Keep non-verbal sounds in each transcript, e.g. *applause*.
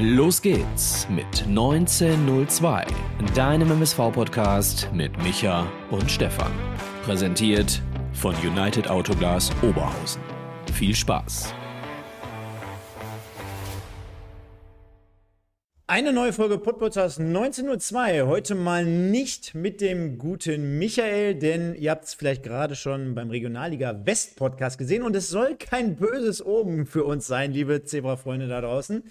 Los geht's mit 1902, deinem MSV-Podcast mit Micha und Stefan. Präsentiert von United Autoglas Oberhausen. Viel Spaß! Eine neue Folge Podcasts 19.02. Heute mal nicht mit dem guten Michael, denn ihr habt es vielleicht gerade schon beim Regionalliga West Podcast gesehen und es soll kein böses Oben für uns sein, liebe Zebra-Freunde da draußen.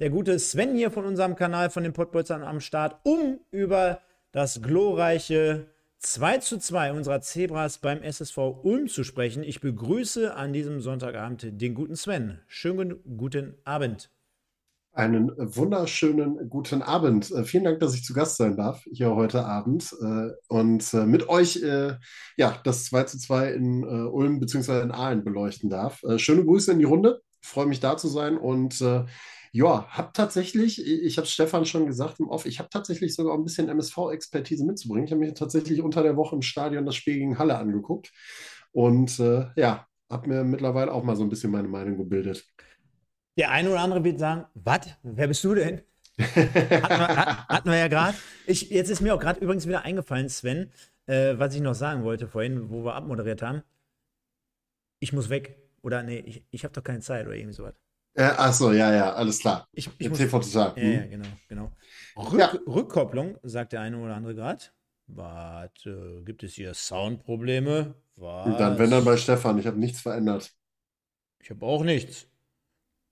Der gute Sven hier von unserem Kanal von den Podbolzern am Start, um über das glorreiche 2 zu 2 unserer Zebras beim SSV Ulm zu sprechen. Ich begrüße an diesem Sonntagabend den guten Sven. Schönen guten Abend. Einen wunderschönen guten Abend. Äh, vielen Dank, dass ich zu Gast sein darf hier heute Abend äh, und äh, mit euch ja, das 2 zu 2 in Ulm bzw. in Aalen beleuchten darf. schöne Grüße in die Runde. Ich freue mich da zu sein und ja, habe tatsächlich, ich habe Stefan schon gesagt im Off, ich habe tatsächlich sogar ein bisschen MSV-Expertise mitzubringen. Ich habe mir tatsächlich unter der Woche im Stadion das Spiel gegen Halle angeguckt und ja, habe mir mittlerweile auch mal so ein bisschen meine Meinung gebildet. Der eine oder andere wird sagen, was? Wer bist du denn? hatten, wir, hatten wir ja gerade. Jetzt ist mir auch gerade übrigens wieder eingefallen, Sven, äh, was ich noch sagen wollte vorhin, wo wir abmoderiert haben. Ich muss weg. Oder nee, ich, ich habe doch keine Zeit oder irgendwie sowas. Äh, Achso, ja, ja, alles klar. Ich, ich muss, TV total. Ja, ja, genau, genau. Rück, ja. Rückkopplung, sagt der eine oder andere gerade. Warte, gibt es hier Soundprobleme? Was? Dann, wenn dann bei Stefan, ich habe nichts verändert. Ich habe auch nichts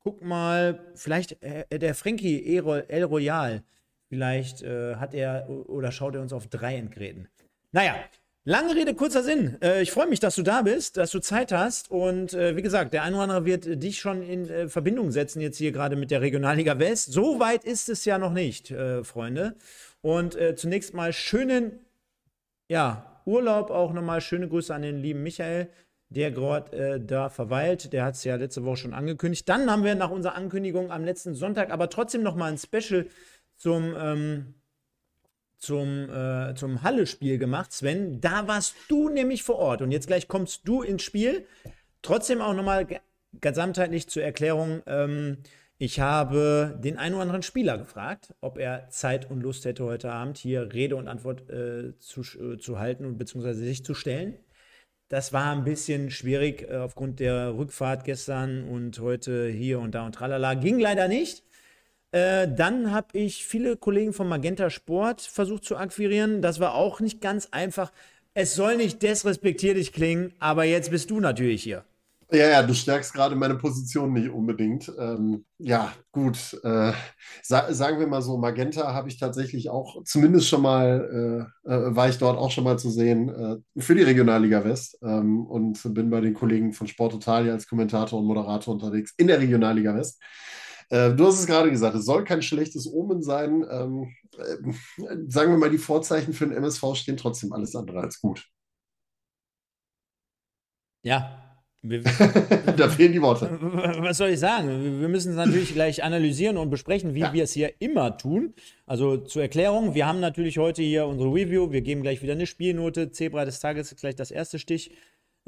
guck mal, vielleicht äh, der Frankie El Royal, vielleicht äh, hat er oder schaut er uns auf drei Endgeräten. Naja, lange Rede, kurzer Sinn. Äh, ich freue mich, dass du da bist, dass du Zeit hast und äh, wie gesagt, der eine oder andere wird dich schon in äh, Verbindung setzen, jetzt hier gerade mit der Regionalliga West. So weit ist es ja noch nicht, Freunde. Und zunächst mal schönen, ja, Urlaub auch nochmal. Schöne Grüße an den lieben Michael der gerade da verweilt. Der hat es ja letzte Woche schon angekündigt. Dann haben wir nach unserer Ankündigung am letzten Sonntag aber trotzdem noch mal ein Special zum, ähm, zum, äh, zum Halle-Spiel gemacht, Sven. Da warst du nämlich vor Ort und jetzt gleich kommst du ins Spiel. Trotzdem auch noch mal gesamtheitlich zur Erklärung. Ähm, ich habe den einen oder anderen Spieler gefragt, ob er Zeit und Lust hätte, heute Abend hier Rede und Antwort äh, zu, äh, zu halten und beziehungsweise sich zu stellen. Das war ein bisschen schwierig äh, aufgrund der Rückfahrt gestern und heute hier und da und tralala. Ging leider nicht. Äh, dann habe ich viele Kollegen vom Magenta Sport versucht zu akquirieren. Das war auch nicht ganz einfach. Es soll nicht desrespektierlich klingen, aber jetzt bist du natürlich hier. Ja, ja, du stärkst gerade meine Position nicht unbedingt. Ähm, ja, gut. Äh, sa sagen wir mal so, Magenta habe ich tatsächlich auch, zumindest schon mal, äh, äh, war ich dort auch schon mal zu sehen äh, für die Regionalliga West ähm, und bin bei den Kollegen von Sport Italia als Kommentator und Moderator unterwegs in der Regionalliga West. Äh, du hast es gerade gesagt, es soll kein schlechtes Omen sein. Ähm, äh, sagen wir mal, die Vorzeichen für den MSV stehen trotzdem alles andere als gut. Ja, *laughs* da fehlen die Worte. Was soll ich sagen? Wir müssen es natürlich gleich analysieren und besprechen, wie ja. wir es hier immer tun. Also zur Erklärung, wir haben natürlich heute hier unsere Review. Wir geben gleich wieder eine Spielnote. Zebra des Tages ist gleich das erste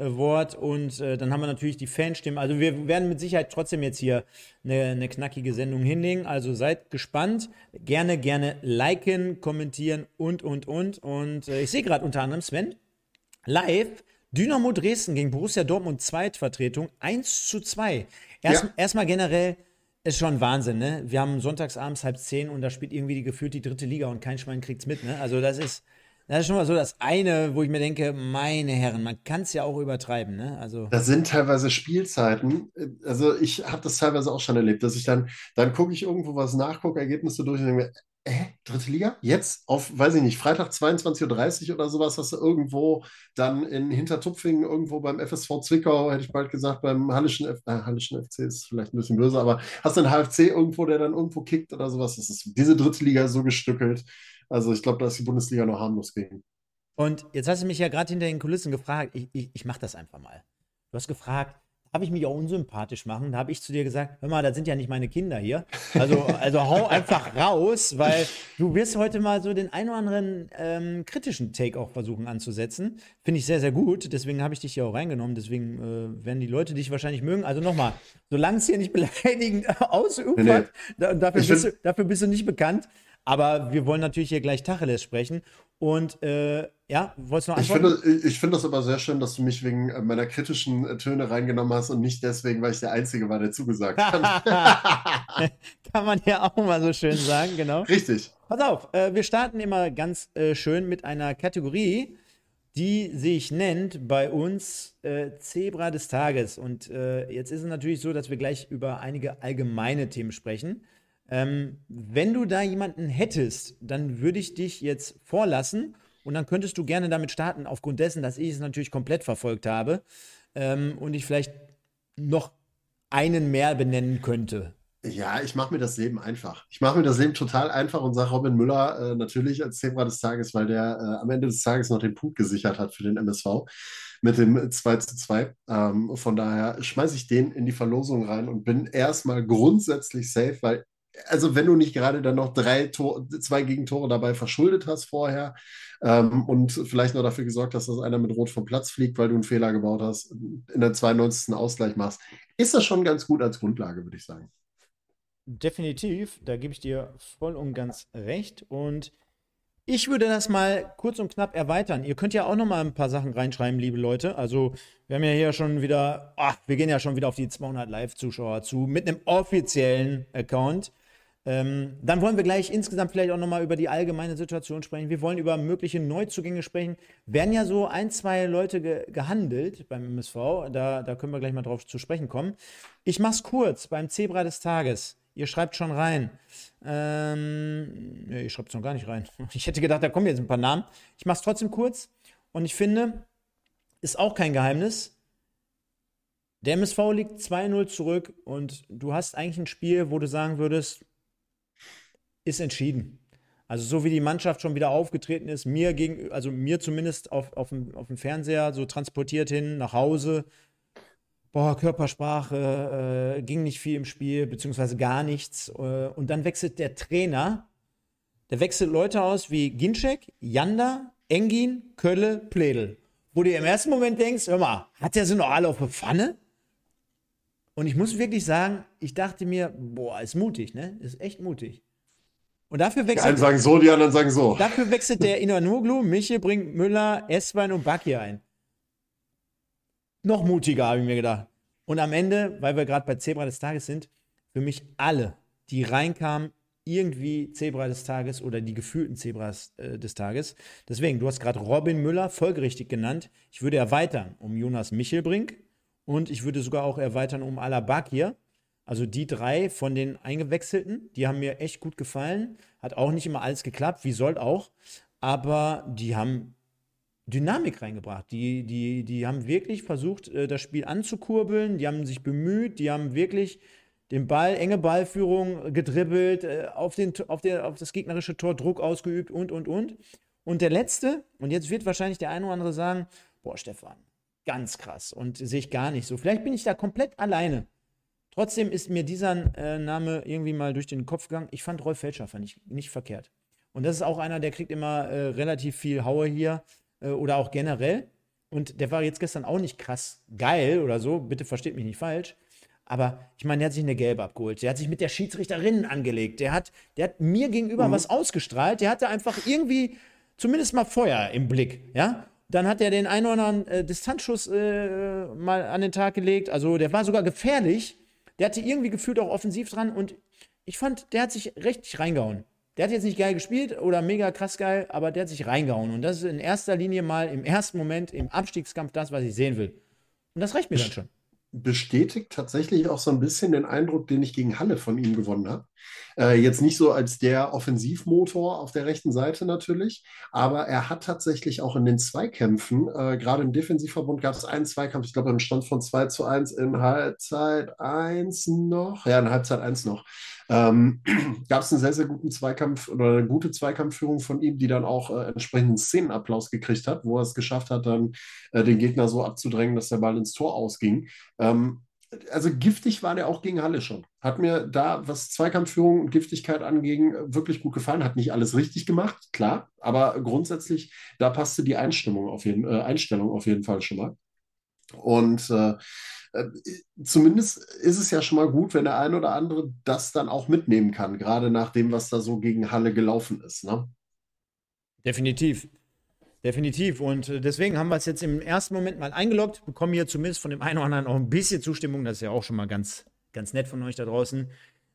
Stichwort. Und äh, dann haben wir natürlich die Fanstimmen. Also wir werden mit Sicherheit trotzdem jetzt hier eine, eine knackige Sendung hinlegen. Also seid gespannt. Gerne, gerne liken, kommentieren und, und, und. Und äh, ich sehe gerade unter anderem Sven live Dynamo Dresden gegen Borussia Dortmund Zweitvertretung 1 zu 2. Erst, ja. Erstmal generell ist schon Wahnsinn, ne? Wir haben sonntagsabends halb zehn und da spielt irgendwie die gefühlt die dritte Liga und kein Schwein kriegt's mit, ne? Also das ist, das ist schon mal so das eine, wo ich mir denke, meine Herren, man kann es ja auch übertreiben, ne? Also das sind teilweise Spielzeiten. Also ich habe das teilweise auch schon erlebt, dass ich dann, dann gucke ich irgendwo was nach, gucke Ergebnisse durch und denke mir, äh, dritte Liga? Jetzt auf, weiß ich nicht, Freitag 22.30 Uhr oder sowas hast du irgendwo dann in Hintertupfingen, irgendwo beim FSV Zwickau, hätte ich bald gesagt, beim Hallischen, F äh, Hallischen FC ist vielleicht ein bisschen böse, aber hast du einen HFC irgendwo, der dann irgendwo kickt oder sowas? Das ist, diese dritte Liga so gestückelt. Also ich glaube, da ist die Bundesliga noch harmlos gegen. Und jetzt hast du mich ja gerade hinter den Kulissen gefragt, ich, ich, ich mache das einfach mal. Du hast gefragt, darf ich mich auch unsympathisch machen? Da habe ich zu dir gesagt, hör mal, das sind ja nicht meine Kinder hier. Also, also hau einfach raus, weil du wirst heute mal so den ein oder anderen ähm, kritischen Take auch versuchen anzusetzen. Finde ich sehr, sehr gut. Deswegen habe ich dich hier auch reingenommen. Deswegen äh, werden die Leute dich wahrscheinlich mögen. Also nochmal, solange es hier nicht *laughs* beleidigend ausufert, nee, nee. dafür, bist du, dafür bist du nicht bekannt. Aber wir wollen natürlich hier gleich Tacheles sprechen. Und äh, ja, wolltest du noch Ich finde, ich finde das aber sehr schön, dass du mich wegen äh, meiner kritischen äh, Töne reingenommen hast und nicht deswegen, weil ich der Einzige war, der zugesagt hat. *laughs* *laughs* Kann man ja auch mal so schön sagen, genau. Richtig. Pass auf, äh, wir starten immer ganz äh, schön mit einer Kategorie, die sich nennt bei uns äh, Zebra des Tages. Und äh, jetzt ist es natürlich so, dass wir gleich über einige allgemeine Themen sprechen. Ähm, wenn du da jemanden hättest, dann würde ich dich jetzt vorlassen und dann könntest du gerne damit starten, aufgrund dessen, dass ich es natürlich komplett verfolgt habe ähm, und ich vielleicht noch einen mehr benennen könnte. Ja, ich mache mir das Leben einfach. Ich mache mir das Leben total einfach und sage Robin Müller äh, natürlich als Zebra des Tages, weil der äh, am Ende des Tages noch den Punkt gesichert hat für den MSV mit dem 2 zu 2. Ähm, von daher schmeiße ich den in die Verlosung rein und bin erstmal grundsätzlich safe, weil also wenn du nicht gerade dann noch drei Tor, zwei Gegentore dabei verschuldet hast vorher ähm, und vielleicht noch dafür gesorgt hast, dass einer mit Rot vom Platz fliegt, weil du einen Fehler gebaut hast, in der 92. Ausgleich machst, ist das schon ganz gut als Grundlage, würde ich sagen. Definitiv, da gebe ich dir voll und ganz recht. Und ich würde das mal kurz und knapp erweitern. Ihr könnt ja auch noch mal ein paar Sachen reinschreiben, liebe Leute. Also, wir haben ja hier schon wieder, ach, wir gehen ja schon wieder auf die 200 Live-Zuschauer zu mit einem offiziellen Account. Ähm, dann wollen wir gleich insgesamt vielleicht auch nochmal über die allgemeine Situation sprechen. Wir wollen über mögliche Neuzugänge sprechen. Werden ja so ein, zwei Leute ge gehandelt beim MSV. Da, da können wir gleich mal drauf zu sprechen kommen. Ich mach's kurz beim Zebra des Tages. Ihr schreibt schon rein. Ähm, nee, ihr schreibt es noch gar nicht rein. *laughs* Ich hätte gedacht, da kommen jetzt ein paar Namen. Ich mach's trotzdem kurz. Und ich finde, ist auch kein Geheimnis. Der MSV liegt 2-0 zurück und du hast eigentlich ein Spiel, wo du sagen würdest, ist entschieden. Also so wie die Mannschaft schon wieder aufgetreten ist, mir gegen, also mir zumindest auf, auf, dem, auf dem Fernseher so transportiert hin nach Hause. Boah, Körpersprache, äh, ging nicht viel im Spiel, beziehungsweise gar nichts. Äh, und dann wechselt der Trainer, der wechselt Leute aus wie Ginczek, Janda, Engin, Kölle, Pledel. Wo du im ersten Moment denkst, hör mal, hat der sie noch alle auf der Pfanne? Und ich muss wirklich sagen, ich dachte mir, boah, ist mutig, ne? Ist echt mutig. Und dafür wechselt. Die einen sagen so, die anderen sagen so. Dafür wechselt der Inanoglu, Michel bringt Müller, Eswein und Baki ein. Noch mutiger, habe ich mir gedacht. Und am Ende, weil wir gerade bei Zebra des Tages sind, für mich alle, die reinkamen, irgendwie Zebra des Tages oder die gefühlten Zebras äh, des Tages. Deswegen, du hast gerade Robin Müller folgerichtig genannt. Ich würde erweitern um Jonas Michelbrink und ich würde sogar auch erweitern um Alabakir. Also die drei von den Eingewechselten, die haben mir echt gut gefallen. Hat auch nicht immer alles geklappt, wie soll auch. Aber die haben Dynamik reingebracht. Die, die, die haben wirklich versucht, äh, das Spiel anzukurbeln. Die haben sich bemüht. Die haben wirklich den Ball, enge Ballführung gedribbelt, äh, auf, den, auf, der, auf das gegnerische Tor Druck ausgeübt und, und, und. Und der letzte, und jetzt wird wahrscheinlich der eine oder andere sagen: Boah, Stefan, ganz krass. Und sehe ich gar nicht so. Vielleicht bin ich da komplett alleine. Trotzdem ist mir dieser äh, Name irgendwie mal durch den Kopf gegangen. Ich fand Rolf Felscher fand ich nicht verkehrt. Und das ist auch einer, der kriegt immer äh, relativ viel Haue hier äh, oder auch generell. Und der war jetzt gestern auch nicht krass geil oder so. Bitte versteht mich nicht falsch. Aber ich meine, der hat sich eine Gelbe abgeholt. Der hat sich mit der Schiedsrichterin angelegt. Der hat, der hat mir gegenüber mhm. was ausgestrahlt. Der hatte einfach irgendwie zumindest mal Feuer im Blick. Ja? Dann hat er den einen oder anderen äh, Distanzschuss äh, mal an den Tag gelegt. Also der war sogar gefährlich. Der hatte irgendwie gefühlt auch offensiv dran und ich fand, der hat sich richtig reingehauen. Der hat jetzt nicht geil gespielt oder mega krass geil, aber der hat sich reingehauen. Und das ist in erster Linie mal im ersten Moment im Abstiegskampf das, was ich sehen will. Und das reicht mir dann schon bestätigt tatsächlich auch so ein bisschen den Eindruck, den ich gegen Halle von ihm gewonnen habe. Äh, jetzt nicht so als der Offensivmotor auf der rechten Seite natürlich, aber er hat tatsächlich auch in den Zweikämpfen, äh, gerade im Defensivverbund gab es einen Zweikampf, ich glaube, im Stand von 2 zu 1 in Halbzeit 1 noch, ja, in Halbzeit 1 noch, ähm, *clears throat* gab es einen sehr, sehr guten Zweikampf oder eine gute Zweikampfführung von ihm, die dann auch äh, entsprechenden Szenenapplaus gekriegt hat, wo er es geschafft hat, dann äh, den Gegner so abzudrängen, dass der Ball ins Tor ausging. Ähm, also giftig war der auch gegen Halle schon. Hat mir da, was Zweikampfführung und Giftigkeit anging, wirklich gut gefallen. Hat nicht alles richtig gemacht, klar, aber grundsätzlich, da passte die Einstimmung auf jeden, äh, Einstellung auf jeden Fall schon mal. Und äh, zumindest ist es ja schon mal gut, wenn der ein oder andere das dann auch mitnehmen kann, gerade nach dem, was da so gegen Halle gelaufen ist. Ne? Definitiv. Definitiv. Und äh, deswegen haben wir es jetzt im ersten Moment mal eingeloggt, bekommen hier zumindest von dem einen oder anderen auch ein bisschen Zustimmung. Das ist ja auch schon mal ganz, ganz nett von euch da draußen.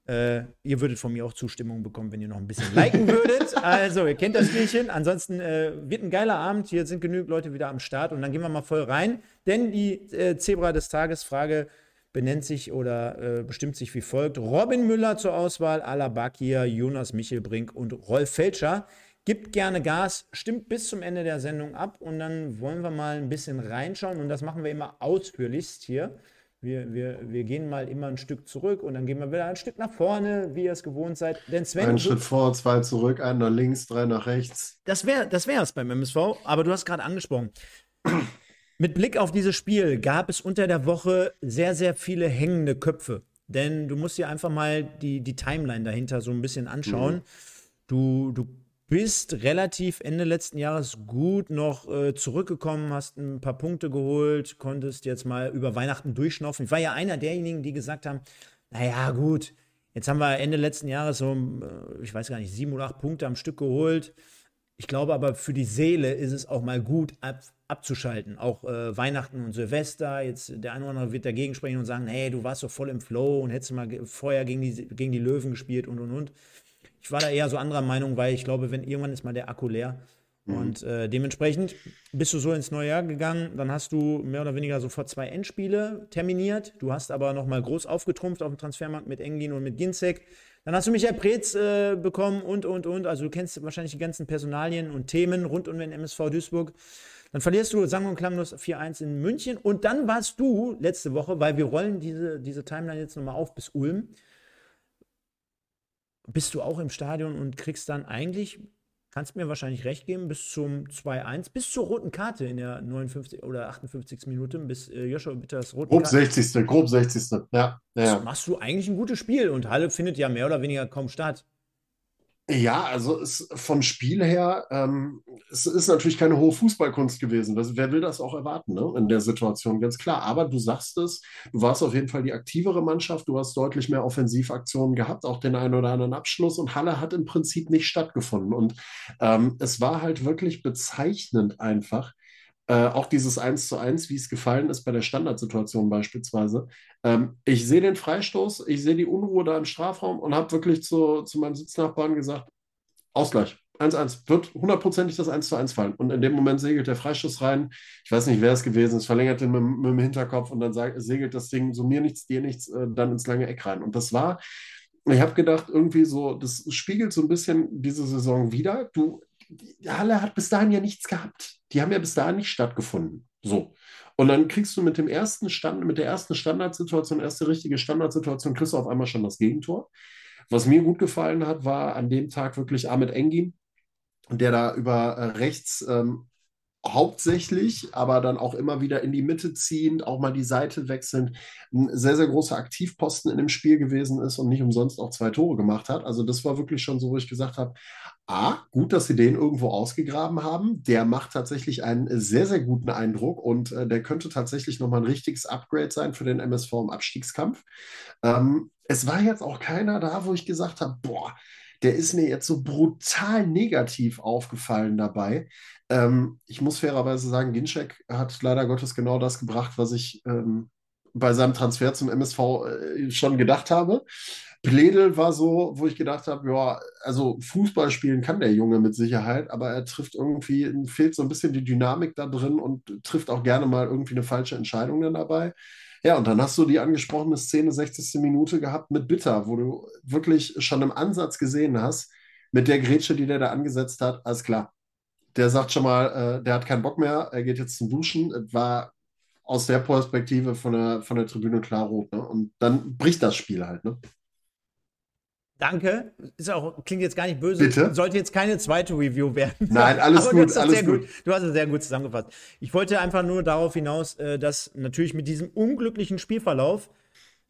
Äh, ihr würdet von mir auch Zustimmung bekommen, wenn ihr noch ein bisschen liken *laughs* würdet. Also, ihr kennt das Spielchen. Ansonsten äh, wird ein geiler Abend. Hier sind genügend Leute wieder am Start und dann gehen wir mal voll rein. Denn die äh, Zebra des Tages Frage benennt sich oder äh, bestimmt sich wie folgt: Robin Müller zur Auswahl, Alabakia, Jonas Michelbrink und Rolf Felscher. Gibt gerne Gas, stimmt bis zum Ende der Sendung ab und dann wollen wir mal ein bisschen reinschauen und das machen wir immer ausführlichst hier. Wir, wir, wir gehen mal immer ein Stück zurück und dann gehen wir wieder ein Stück nach vorne, wie ihr es gewohnt seid. Denn Sven, ein Schritt vor, zwei zurück, ein nach links, drei nach rechts. Das wäre das es beim MSV, aber du hast gerade angesprochen. *clears throat* Mit Blick auf dieses Spiel gab es unter der Woche sehr, sehr viele hängende Köpfe. Denn du musst dir einfach mal die, die Timeline dahinter so ein bisschen anschauen. Mhm. Du, du bist relativ Ende letzten Jahres gut noch äh, zurückgekommen, hast ein paar Punkte geholt, konntest jetzt mal über Weihnachten durchschnaufen. Ich war ja einer derjenigen, die gesagt haben, naja gut, jetzt haben wir Ende letzten Jahres so, äh, ich weiß gar nicht, sieben oder acht Punkte am Stück geholt. Ich glaube aber für die Seele ist es auch mal gut ab, abzuschalten. Auch äh, Weihnachten und Silvester. Jetzt der eine oder andere wird dagegen sprechen und sagen, hey, du warst doch voll im Flow und hättest mal vorher gegen die, gegen die Löwen gespielt und und und. Ich war da eher so anderer Meinung, weil ich glaube, wenn irgendwann ist mal der Akku leer. Mhm. Und äh, dementsprechend bist du so ins neue Jahr gegangen, dann hast du mehr oder weniger sofort zwei Endspiele terminiert. Du hast aber nochmal groß aufgetrumpft auf dem Transfermarkt mit Englin und mit Ginzek. Dann hast du Michael Preetz äh, bekommen und, und, und. Also du kennst wahrscheinlich die ganzen Personalien und Themen rund um den MSV Duisburg. Dann verlierst du sang- und klanglos 4-1 in München. Und dann warst du letzte Woche, weil wir rollen diese, diese Timeline jetzt nochmal auf bis Ulm, bist du auch im Stadion und kriegst dann eigentlich, kannst mir wahrscheinlich recht geben, bis zum 2-1, bis zur roten Karte in der 59 oder 58. Minute, bis äh, Joshua Bitters roten Grob Karte. 60. Grob 60. Ja, ja. machst du eigentlich ein gutes Spiel und Halle findet ja mehr oder weniger kaum statt. Ja, also es, vom Spiel her, ähm, es ist natürlich keine hohe Fußballkunst gewesen. Das, wer will das auch erwarten, ne? in der Situation, ganz klar. Aber du sagst es, du warst auf jeden Fall die aktivere Mannschaft, du hast deutlich mehr Offensivaktionen gehabt, auch den einen oder anderen Abschluss und Halle hat im Prinzip nicht stattgefunden. Und ähm, es war halt wirklich bezeichnend einfach, äh, auch dieses 1 zu 1, wie es gefallen ist bei der Standardsituation beispielsweise. Ähm, ich sehe den Freistoß, ich sehe die Unruhe da im Strafraum und habe wirklich zu, zu meinem Sitznachbarn gesagt, Ausgleich, 1-1, wird hundertprozentig das 1 zu 1 fallen. Und in dem Moment segelt der Freistoß rein. Ich weiß nicht, wer es gewesen ist, verlängert den mit, mit dem Hinterkopf und dann segelt das Ding so mir nichts, dir nichts, äh, dann ins lange Eck rein. Und das war, ich habe gedacht, irgendwie so, das spiegelt so ein bisschen diese Saison wieder. Du, die Halle hat bis dahin ja nichts gehabt. Die haben ja bis dahin nicht stattgefunden. So. Und dann kriegst du mit dem ersten Stand, mit der ersten Standardsituation, erste richtige Standardsituation, kriegst du auf einmal schon das Gegentor. Was mir gut gefallen hat, war an dem Tag wirklich Ahmed Engin, der da über äh, rechts ähm, hauptsächlich, aber dann auch immer wieder in die Mitte ziehend, auch mal die Seite wechselnd, ein sehr, sehr großer Aktivposten in dem Spiel gewesen ist und nicht umsonst auch zwei Tore gemacht hat. Also das war wirklich schon so, wo ich gesagt habe, A, gut, dass sie den irgendwo ausgegraben haben. Der macht tatsächlich einen sehr, sehr guten Eindruck und äh, der könnte tatsächlich nochmal ein richtiges Upgrade sein für den MSV im Abstiegskampf. Ähm, es war jetzt auch keiner da, wo ich gesagt habe, boah, der ist mir jetzt so brutal negativ aufgefallen dabei. Ähm, ich muss fairerweise sagen, Ginczek hat leider Gottes genau das gebracht, was ich ähm, bei seinem Transfer zum MSV äh, schon gedacht habe. Pledel war so, wo ich gedacht habe, ja, also Fußball spielen kann der Junge mit Sicherheit, aber er trifft irgendwie, fehlt so ein bisschen die Dynamik da drin und trifft auch gerne mal irgendwie eine falsche Entscheidung dann dabei. Ja, und dann hast du die angesprochene Szene 60. Minute gehabt mit Bitter, wo du wirklich schon im Ansatz gesehen hast, mit der Grätsche, die der da angesetzt hat, alles klar. Der sagt schon mal, äh, der hat keinen Bock mehr, er geht jetzt zum Duschen. Es war aus der Perspektive von der, von der Tribüne klar rot. Ne? Und dann bricht das Spiel halt. Ne? Danke. Ist auch, klingt jetzt gar nicht böse. Bitte? Sollte jetzt keine zweite Review werden. Nein, alles *laughs* Aber gut, du hast das alles sehr gut. gut. Du hast es sehr gut zusammengefasst. Ich wollte einfach nur darauf hinaus, äh, dass natürlich mit diesem unglücklichen Spielverlauf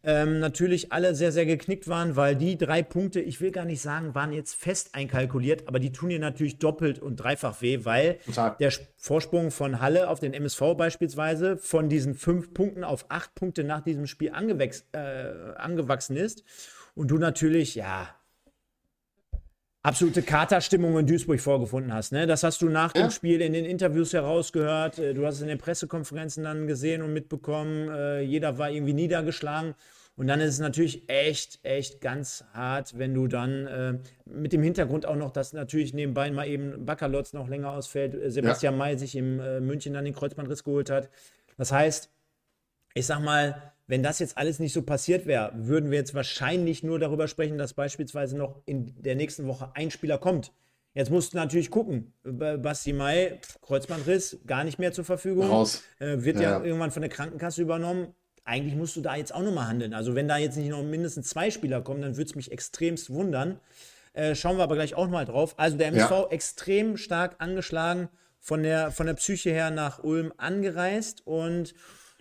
ähm, natürlich alle sehr, sehr geknickt waren, weil die drei Punkte, ich will gar nicht sagen, waren jetzt fest einkalkuliert, aber die tun dir natürlich doppelt und dreifach weh, weil Total. der Vorsprung von Halle auf den MSV beispielsweise von diesen fünf Punkten auf acht Punkte nach diesem Spiel äh, angewachsen ist. Und du natürlich, ja, absolute Katerstimmung in Duisburg vorgefunden hast. Ne? Das hast du nach Ja. dem Spiel in den Interviews herausgehört. äh, Du hast es in den Pressekonferenzen dann gesehen und mitbekommen. äh, Jeder war irgendwie niedergeschlagen. Und dann ist es natürlich echt, echt ganz hart, wenn du dann äh, mit dem Hintergrund auch noch, dass natürlich nebenbei mal eben Baccalotz noch länger ausfällt, äh, Sebastian May sich im äh, München dann den Kreuzbandriss geholt hat. Das heißt, ich sag mal, wenn das jetzt alles nicht so passiert wäre, würden wir jetzt wahrscheinlich nur darüber sprechen, dass beispielsweise noch in der nächsten Woche ein Spieler kommt. Jetzt musst du natürlich gucken. Basti Mai, Kreuzbandriss, gar nicht mehr zur Verfügung. Raus. Äh, wird ja. Ja. irgendwann von der Krankenkasse übernommen. Eigentlich musst du da jetzt auch nochmal handeln. Also, wenn da jetzt nicht noch mindestens zwei Spieler kommen, dann würde es mich extremst wundern. Äh, schauen wir aber gleich auch mal drauf. Also, der MSV Ja. extrem stark angeschlagen, von der, von der Psyche her nach Ulm angereist und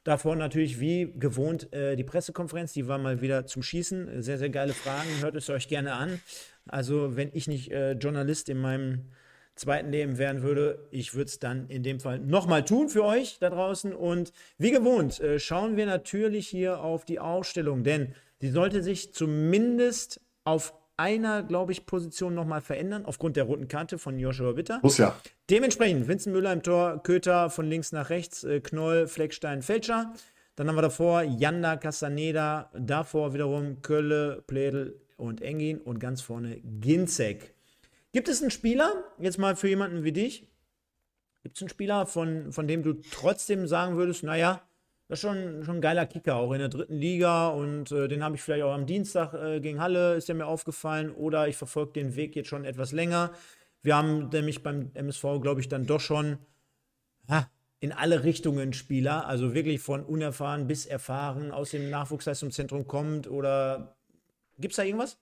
davor natürlich wie gewohnt äh, die Pressekonferenz, die war mal wieder zum Schießen. Sehr, sehr geile Fragen, hört es euch gerne an. Also, wenn ich nicht äh, Journalist in meinem zweiten Leben werden würde, ich würde es dann in dem Fall nochmal tun für euch da draußen. Und wie gewohnt äh, schauen wir natürlich hier auf die Ausstellung, denn die sollte sich zumindest auf einer, glaube ich, Position nochmal verändern, aufgrund der roten Karte von Joshua Witter. Muss ja. Dementsprechend Vincent Müller im Tor, Köter von links nach rechts, äh, Knoll, Fleckstein, Felscher. Dann haben wir davor Janda, Castaneda, davor wiederum Kölle, Pledel und Engin und ganz vorne Ginzek. Gibt es einen Spieler, jetzt mal für jemanden wie dich, gibt es einen Spieler, von, von dem du trotzdem sagen würdest, naja, das ist schon, schon ein geiler Kicker, auch in der dritten Liga und äh, den habe ich vielleicht auch am Dienstag äh, gegen Halle, ist der mir aufgefallen oder ich verfolge den Weg jetzt schon etwas länger. Wir haben nämlich beim MSV, glaube ich, dann doch schon ha, in alle Richtungen Spieler, also wirklich von unerfahren bis erfahren, aus dem Nachwuchsleistungszentrum kommt oder gibt es da irgendwas?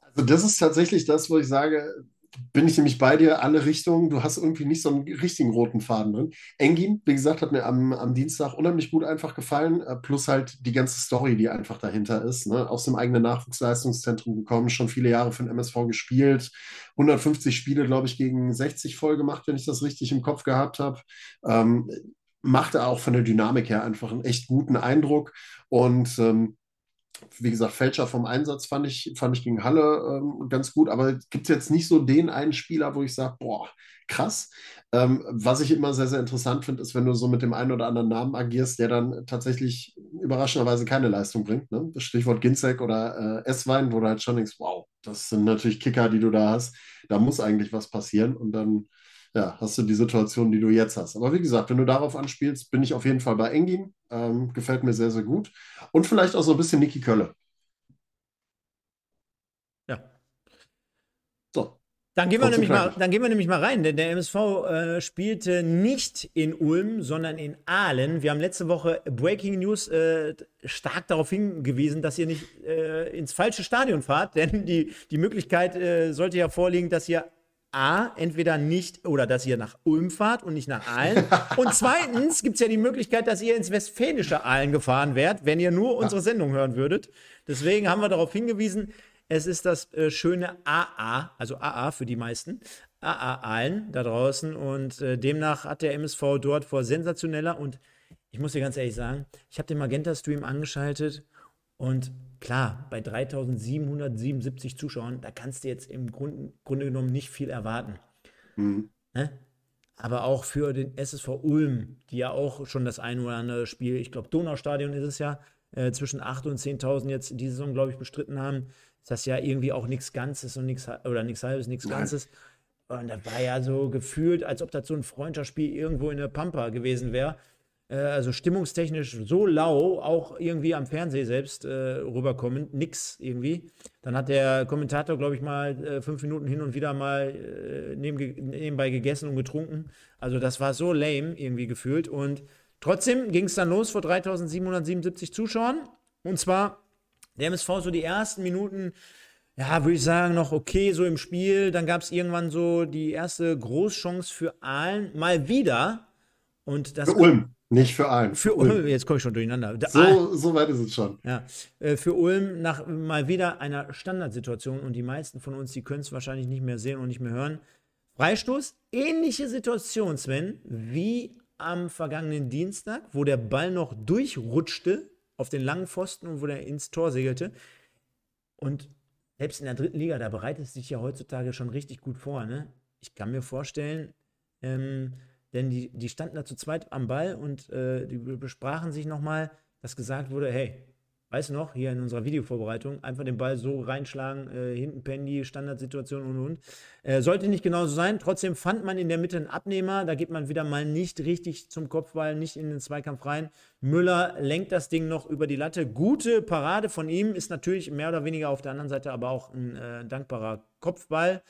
Also das ist tatsächlich das, wo ich sage, bin ich nämlich bei dir, alle Richtungen. Du hast irgendwie nicht so einen richtigen roten Faden drin. Engin, wie gesagt, hat mir am, am Dienstag unheimlich gut einfach gefallen. äh, Plus halt die ganze Story, die einfach dahinter ist. Ne? Aus dem eigenen Nachwuchsleistungszentrum gekommen, schon viele Jahre für den MSV gespielt. 150 Spiele, glaube ich, gegen 60 voll gemacht, wenn ich das richtig im Kopf gehabt habe. Ähm, machte auch von der Dynamik her einfach einen echt guten Eindruck. Und ähm, wie gesagt, Fälscher vom Einsatz fand ich, fand ich gegen Halle ähm, ganz gut, aber gibt es jetzt nicht so den einen Spieler, wo ich sage, boah, krass. Ähm, was ich immer sehr, sehr interessant finde, ist, wenn du so mit dem einen oder anderen Namen agierst, der dann tatsächlich überraschenderweise keine Leistung bringt. Ne? Stichwort Ginzek oder äh, Esswein, wo du halt schon denkst, wow, das sind natürlich Kicker, die du da hast. Da muss eigentlich was passieren und dann ja, hast du die Situation, die du jetzt hast. Aber wie gesagt, wenn du darauf anspielst, bin ich auf jeden Fall bei Engin. Ähm, gefällt mir sehr, sehr gut. Und vielleicht auch so ein bisschen Niki Kölle. Ja. So. Dann gehen, wir nämlich mal, dann gehen wir nämlich mal rein, denn der MSV äh, spielte nicht in Ulm, sondern in Aalen. Wir haben letzte Woche Breaking News äh, stark darauf hingewiesen, dass ihr nicht äh, ins falsche Stadion fahrt, *laughs* denn die, die Möglichkeit äh, sollte ja vorliegen, dass ihr A, entweder nicht oder dass ihr nach Ulm fahrt und nicht nach Aalen. Und zweitens gibt es ja die Möglichkeit, dass ihr ins westfälische Aalen gefahren wärt, wenn ihr nur unsere Sendung hören würdet. Deswegen haben wir darauf hingewiesen, es ist das äh, schöne AA, also AA für die meisten, AA Aalen da draußen. Und äh, demnach hat der MSV dort vor sensationeller und ich muss dir ganz ehrlich sagen, ich habe den Magenta-Stream angeschaltet und klar, bei 3777 Zuschauern, da kannst du jetzt im Grund, Grunde genommen nicht viel erwarten. Mhm. Ne? Aber auch für den SSV Ulm, die ja auch schon das ein oder andere Spiel, ich glaube, Donaustadion ist es ja, äh, zwischen 8.000 und 10.000 jetzt diese Saison, glaube ich, bestritten haben, ist das ja irgendwie auch nichts Ganzes und nichts, oder nichts Halbes, nichts. Ganzes. Und das war ja so gefühlt, als ob das so ein Freundschaftsspiel irgendwo in der Pampa gewesen wäre. Äh, also stimmungstechnisch so lau, auch irgendwie am Fernseh selbst äh, rüberkommend, nix irgendwie. Dann hat der Kommentator, glaube ich, mal äh, fünf Minuten hin und wieder mal äh, neben, nebenbei gegessen und getrunken. Also das war so lame irgendwie gefühlt. Und trotzdem ging es dann los vor 3777 Zuschauern. Und zwar der MSV so die ersten Minuten ja, würde ich sagen, noch okay so im Spiel. Dann gab es irgendwann so die erste Großchance für Aalen. Mal wieder. Und das für Ulm, nicht für Aalen. Für Ulm, jetzt komme ich schon durcheinander. So, so weit ist es schon. Ja, äh, für Ulm nach mal wieder einer Standardsituation und die meisten von uns, die können es wahrscheinlich nicht mehr sehen und nicht mehr hören. Freistoß, ähnliche Situation, Sven, wie am vergangenen Dienstag, wo der Ball noch durchrutschte auf den langen Pfosten und wo der ins Tor segelte. Und selbst in der dritten Liga, da bereitet es sich ja heutzutage schon richtig gut vor. Ne? Ich kann mir vorstellen, ähm, denn die, die standen da zu zweit am Ball und äh, die besprachen sich nochmal, dass gesagt wurde, hey, weißt du noch, hier in unserer Videovorbereitung, einfach den Ball so reinschlagen, äh, hinten Pendy, Standardsituation und und. Äh, sollte nicht genauso sein. Trotzdem fand man in der Mitte einen Abnehmer. Da geht man wieder mal nicht richtig zum Kopfball, nicht in den Zweikampf rein. Müller lenkt das Ding noch über die Latte. Gute Parade von ihm, ist natürlich mehr oder weniger auf der anderen Seite aber auch ein äh, dankbarer Kopfball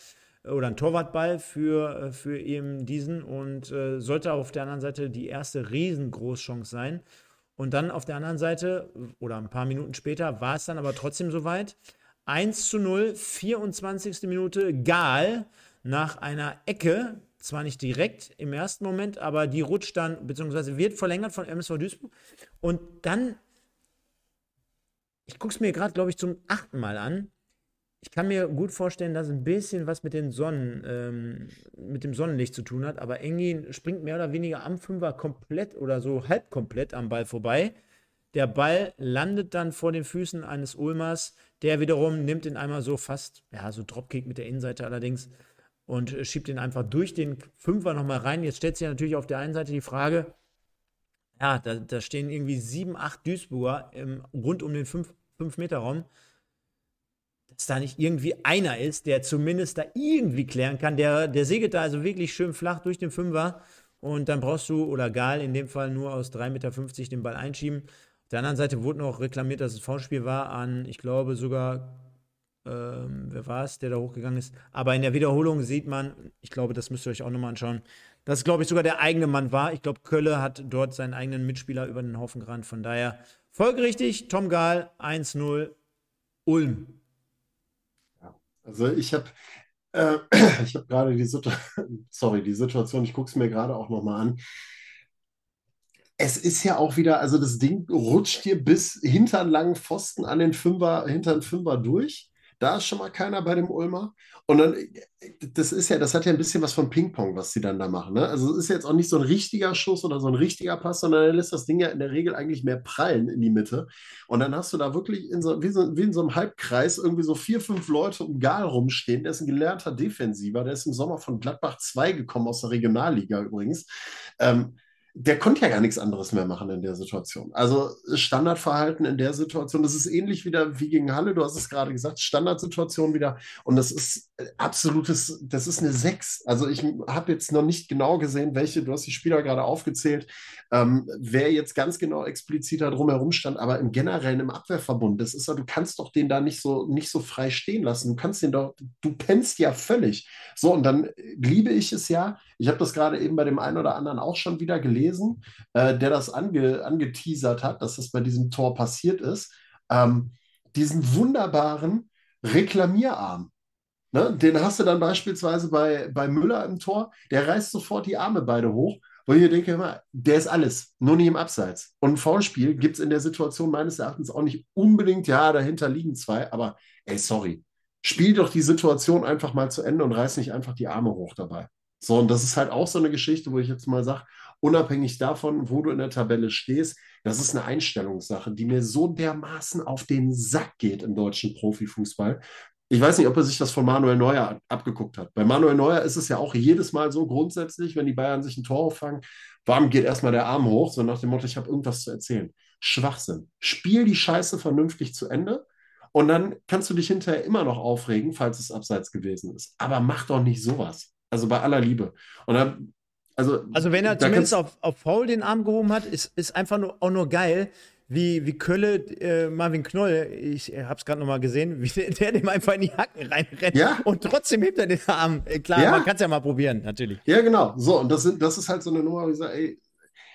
oder ein Torwartball für, äh, für eben diesen und äh, sollte auf der anderen Seite die erste Riesengroßchance sein. Und dann auf der anderen Seite, oder ein paar Minuten später, war es dann aber trotzdem soweit. 1 zu 0, 24. Minute, Gal nach einer Ecke, zwar nicht direkt im ersten Moment, aber die rutscht dann, beziehungsweise wird verlängert von MSV Duisburg. Und dann, ich gucke es mir gerade, glaube ich, zum achten Mal an ich kann mir gut vorstellen, dass ein bisschen was mit, den Sonnen, ähm, mit dem Sonnenlicht zu tun hat, aber Engin springt mehr oder weniger am Fünfer komplett oder so halb komplett am Ball vorbei. Der Ball landet dann vor den Füßen eines Ulmers, der wiederum nimmt ihn einmal so fast, ja, so Dropkick mit der Innenseite allerdings und schiebt ihn einfach durch den Fünfer nochmal rein. Jetzt stellt sich natürlich auf der einen Seite die Frage, ja, da, da stehen irgendwie sieben, acht Duisburger im, rund um den 5-Meter-Raum dass da nicht irgendwie einer ist, der zumindest da irgendwie klären kann. Der, der segelt da also wirklich schön flach durch den Fünfer und dann brauchst du, oder Gal in dem Fall, nur aus 3,50 Meter den Ball einschieben. Auf der anderen Seite wurde noch reklamiert, dass es Foulspiel war an, ich glaube sogar, ähm, wer war es, der da hochgegangen ist. Aber in der Wiederholung sieht man, ich glaube, das müsst ihr euch auch nochmal anschauen, dass glaube ich, sogar der eigene Mann war. Ich glaube, Kölle hat dort seinen eigenen Mitspieler über den Haufen gerannt. Von daher folgerichtig, Tom Gahl 1-0, Ulm. Also ich habe äh, *clears throat* ich gerade die, Situ *clears throat* Sorry, die Situation, ich gucke es mir gerade auch nochmal an. Es ist ja auch wieder, also das Ding rutscht hier bis hinter einen langen Pfosten an den Fünfer, hinter den Fünfer durch. Da ist schon mal keiner bei dem Ulmer. Und dann, das ist ja, das hat ja ein bisschen was von Ping-Pong, was sie dann da machen. Ne? Also es ist jetzt auch nicht so ein richtiger Schuss oder so ein richtiger Pass, sondern er lässt das Ding ja in der Regel eigentlich mehr prallen in die Mitte. Und dann hast du da wirklich in so, wie, so, wie in so einem Halbkreis irgendwie so vier, fünf Leute um Gal rumstehen. Der ist ein gelernter Defensiver, der ist im Sommer von Gladbach 2 gekommen, aus der Regionalliga übrigens. Ähm, der konnte ja gar nichts anderes mehr machen in der Situation. Also Standardverhalten in der Situation, das ist ähnlich wieder wie gegen Halle, du hast es gerade gesagt, Standardsituation wieder. Und das ist absolutes, das ist eine 6. Also ich habe jetzt noch nicht genau gesehen, welche, du hast die Spieler gerade aufgezählt, ähm, wer jetzt ganz genau explizit da drumherum stand, aber im generellen im Abwehrverbund, das ist ja, du kannst doch den da nicht so, nicht so frei stehen lassen. Du kannst den doch, du pennst ja völlig. So, und dann liebe ich es ja, ich habe das gerade eben bei dem einen oder anderen auch schon wieder gelesen, äh, der das ange, angeteasert hat, dass das bei diesem Tor passiert ist. Ähm, diesen wunderbaren Reklamierarm. Ne? Den hast du dann beispielsweise bei, bei Müller im Tor, der reißt sofort die Arme beide hoch, wo ich denke, immer, der ist alles, nur nicht im Abseits. Und ein Foulspiel gibt es in der Situation meines Erachtens auch nicht unbedingt, ja, dahinter liegen zwei, aber ey, sorry, spiel doch die Situation einfach mal zu Ende und reiß nicht einfach die Arme hoch dabei. So, und das ist halt auch so eine Geschichte, wo ich jetzt mal sage, unabhängig davon, wo du in der Tabelle stehst, das ist eine Einstellungssache, die mir so dermaßen auf den Sack geht im deutschen Profifußball. Ich weiß nicht, ob er sich das von Manuel Neuer abgeguckt hat. Bei Manuel Neuer ist es ja auch jedes Mal so grundsätzlich, wenn die Bayern sich ein Tor auffangen, warum geht erstmal der Arm hoch, so nach dem Motto, ich habe irgendwas zu erzählen. Schwachsinn. Spiel die Scheiße vernünftig zu Ende und dann kannst du dich hinterher immer noch aufregen, falls es abseits gewesen ist. Aber mach doch nicht sowas. Also bei aller Liebe. Und dann, also, also wenn er zumindest auf, auf Foul den Arm gehoben hat, ist, ist einfach nur, auch nur geil, wie, wie Kölle äh, Marvin Knoll, ich äh, habe es gerade nochmal gesehen, wie der, der, dem einfach in die Hacken reinrennt ja? und trotzdem hebt er den Arm. Äh, klar, ja? man kann es ja mal probieren, natürlich. Ja, genau. So, und das, sind, das ist halt so eine Nummer, wo ich sage, ey,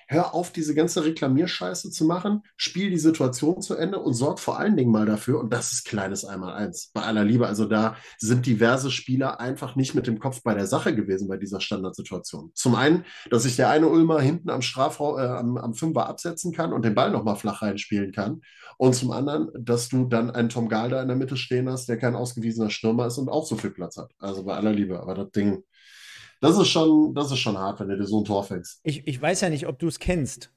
hör auf, diese ganze Reklamierscheiße zu machen, spiel die Situation zu Ende und sorg vor allen Dingen mal dafür, und das ist kleines Einmaleins, bei aller Liebe. Also da sind diverse Spieler einfach nicht mit dem Kopf bei der Sache gewesen bei dieser Standardsituation. Zum einen, dass sich der eine Ulmer hinten am Strafraum, äh, am, am Fünfer absetzen kann und den Ball nochmal flach reinspielen kann. Und zum anderen, dass du dann einen Tom Galda in der Mitte stehen hast, der kein ausgewiesener Stürmer ist und auch so viel Platz hat. Also bei aller Liebe. Aber das Ding, das ist schon, das ist schon hart, wenn du dir so ein Tor fängst. Ich, ich weiß ja nicht, ob du es kennst.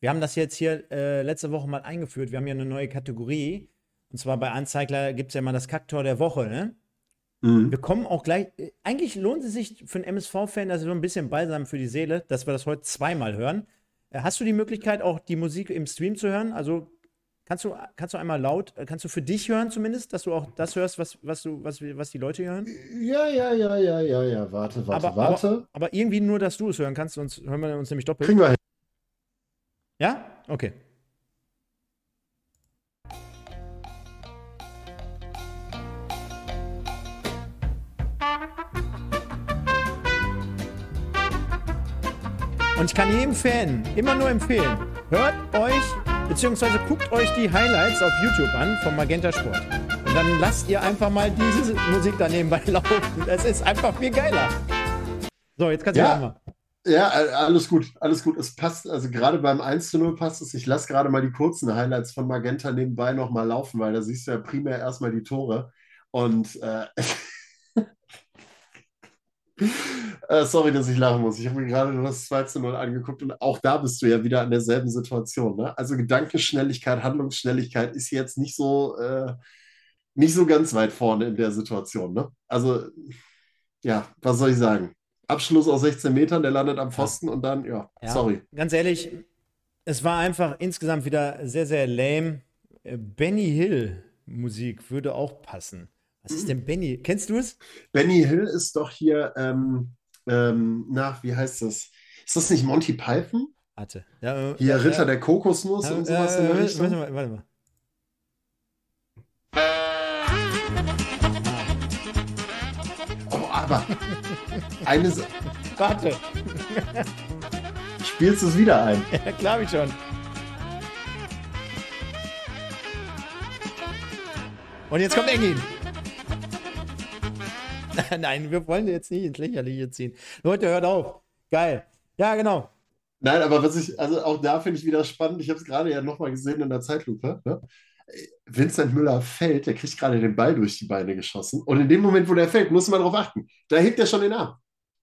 Wir haben das jetzt hier äh, letzte Woche mal eingeführt. Wir haben ja eine neue Kategorie. Und zwar bei Anzeigler gibt es ja mal das Kacktor der Woche, ne? Mhm. Wir kommen auch gleich. Äh, eigentlich lohnt es sich für einen MSV-Fan, das ist so ein bisschen Balsam für die Seele, dass wir das heute zweimal hören. Äh, hast du die Möglichkeit, auch die Musik im Stream zu hören? Also Kannst du, kannst du einmal laut, äh, kannst du für dich hören zumindest, dass du auch das hörst, was, was, du, was, was die Leute hören? Ja, ja, ja, ja, ja, ja. Warte, warte, aber, warte. Aber, aber, irgendwie nur, dass du es hören kannst, sonst hören wir uns nämlich doppelt. Kriegen wir hin. Ja? Okay. Und ich kann jedem Fan immer nur empfehlen, hört euch beziehungsweise guckt euch die Highlights auf YouTube an vom Magenta Sport. Und dann lasst ihr einfach mal diese Musik da nebenbei *laughs* laufen. Es ist einfach viel geiler. So, jetzt kannst du ja. mal. Ja, alles gut, alles gut. Es passt, also gerade beim 1 zu 0 passt es. Ich lasse gerade mal die kurzen Highlights von Magenta nebenbei nochmal laufen, weil da siehst du ja primär erstmal die Tore. Und äh, *laughs* *laughs* Äh, sorry, dass ich lachen muss. Ich habe mir gerade nur das 2 zu 0 angeguckt und auch da bist du ja wieder in derselben Situation. Ne? Also Gedankenschnelligkeit, Handlungsschnelligkeit ist jetzt nicht so, äh, nicht so ganz weit vorne in der Situation. Ne? Also, ja, was soll ich sagen? Abschluss aus 16 Metern, der landet am Pfosten und dann, ja, ja, sorry. Ganz ehrlich, es war einfach insgesamt wieder sehr, sehr lame. Äh, Benny Hill Musik würde auch passen. Was ist denn Benny? Kennst du es? Benny Hill ist doch hier, ähm, ähm, na, wie heißt das? Ist das nicht Monty Python? Warte. Ja, äh, Hier Ritter der Kokosnuss ja, und sowas äh, in der Richtung. Warte mal, warte mal. Oh, aber eine Sa *laughs* Warte. Spielst du es wieder ein? *laughs* Ja, glaube ich schon. Und jetzt kommt Engin. *laughs* Nein, wir wollen jetzt nicht ins Lächerliche ziehen. Leute, hört auf. Geil. Ja, genau. Nein, aber was ich, also auch da finde ich wieder spannend. Ich habe es gerade ja nochmal gesehen in der Zeitlupe. Ne? Vincent Müller fällt, der kriegt gerade den Ball durch die Beine geschossen. Und in dem Moment, wo der fällt, muss man darauf achten. Da hebt er schon den Arm.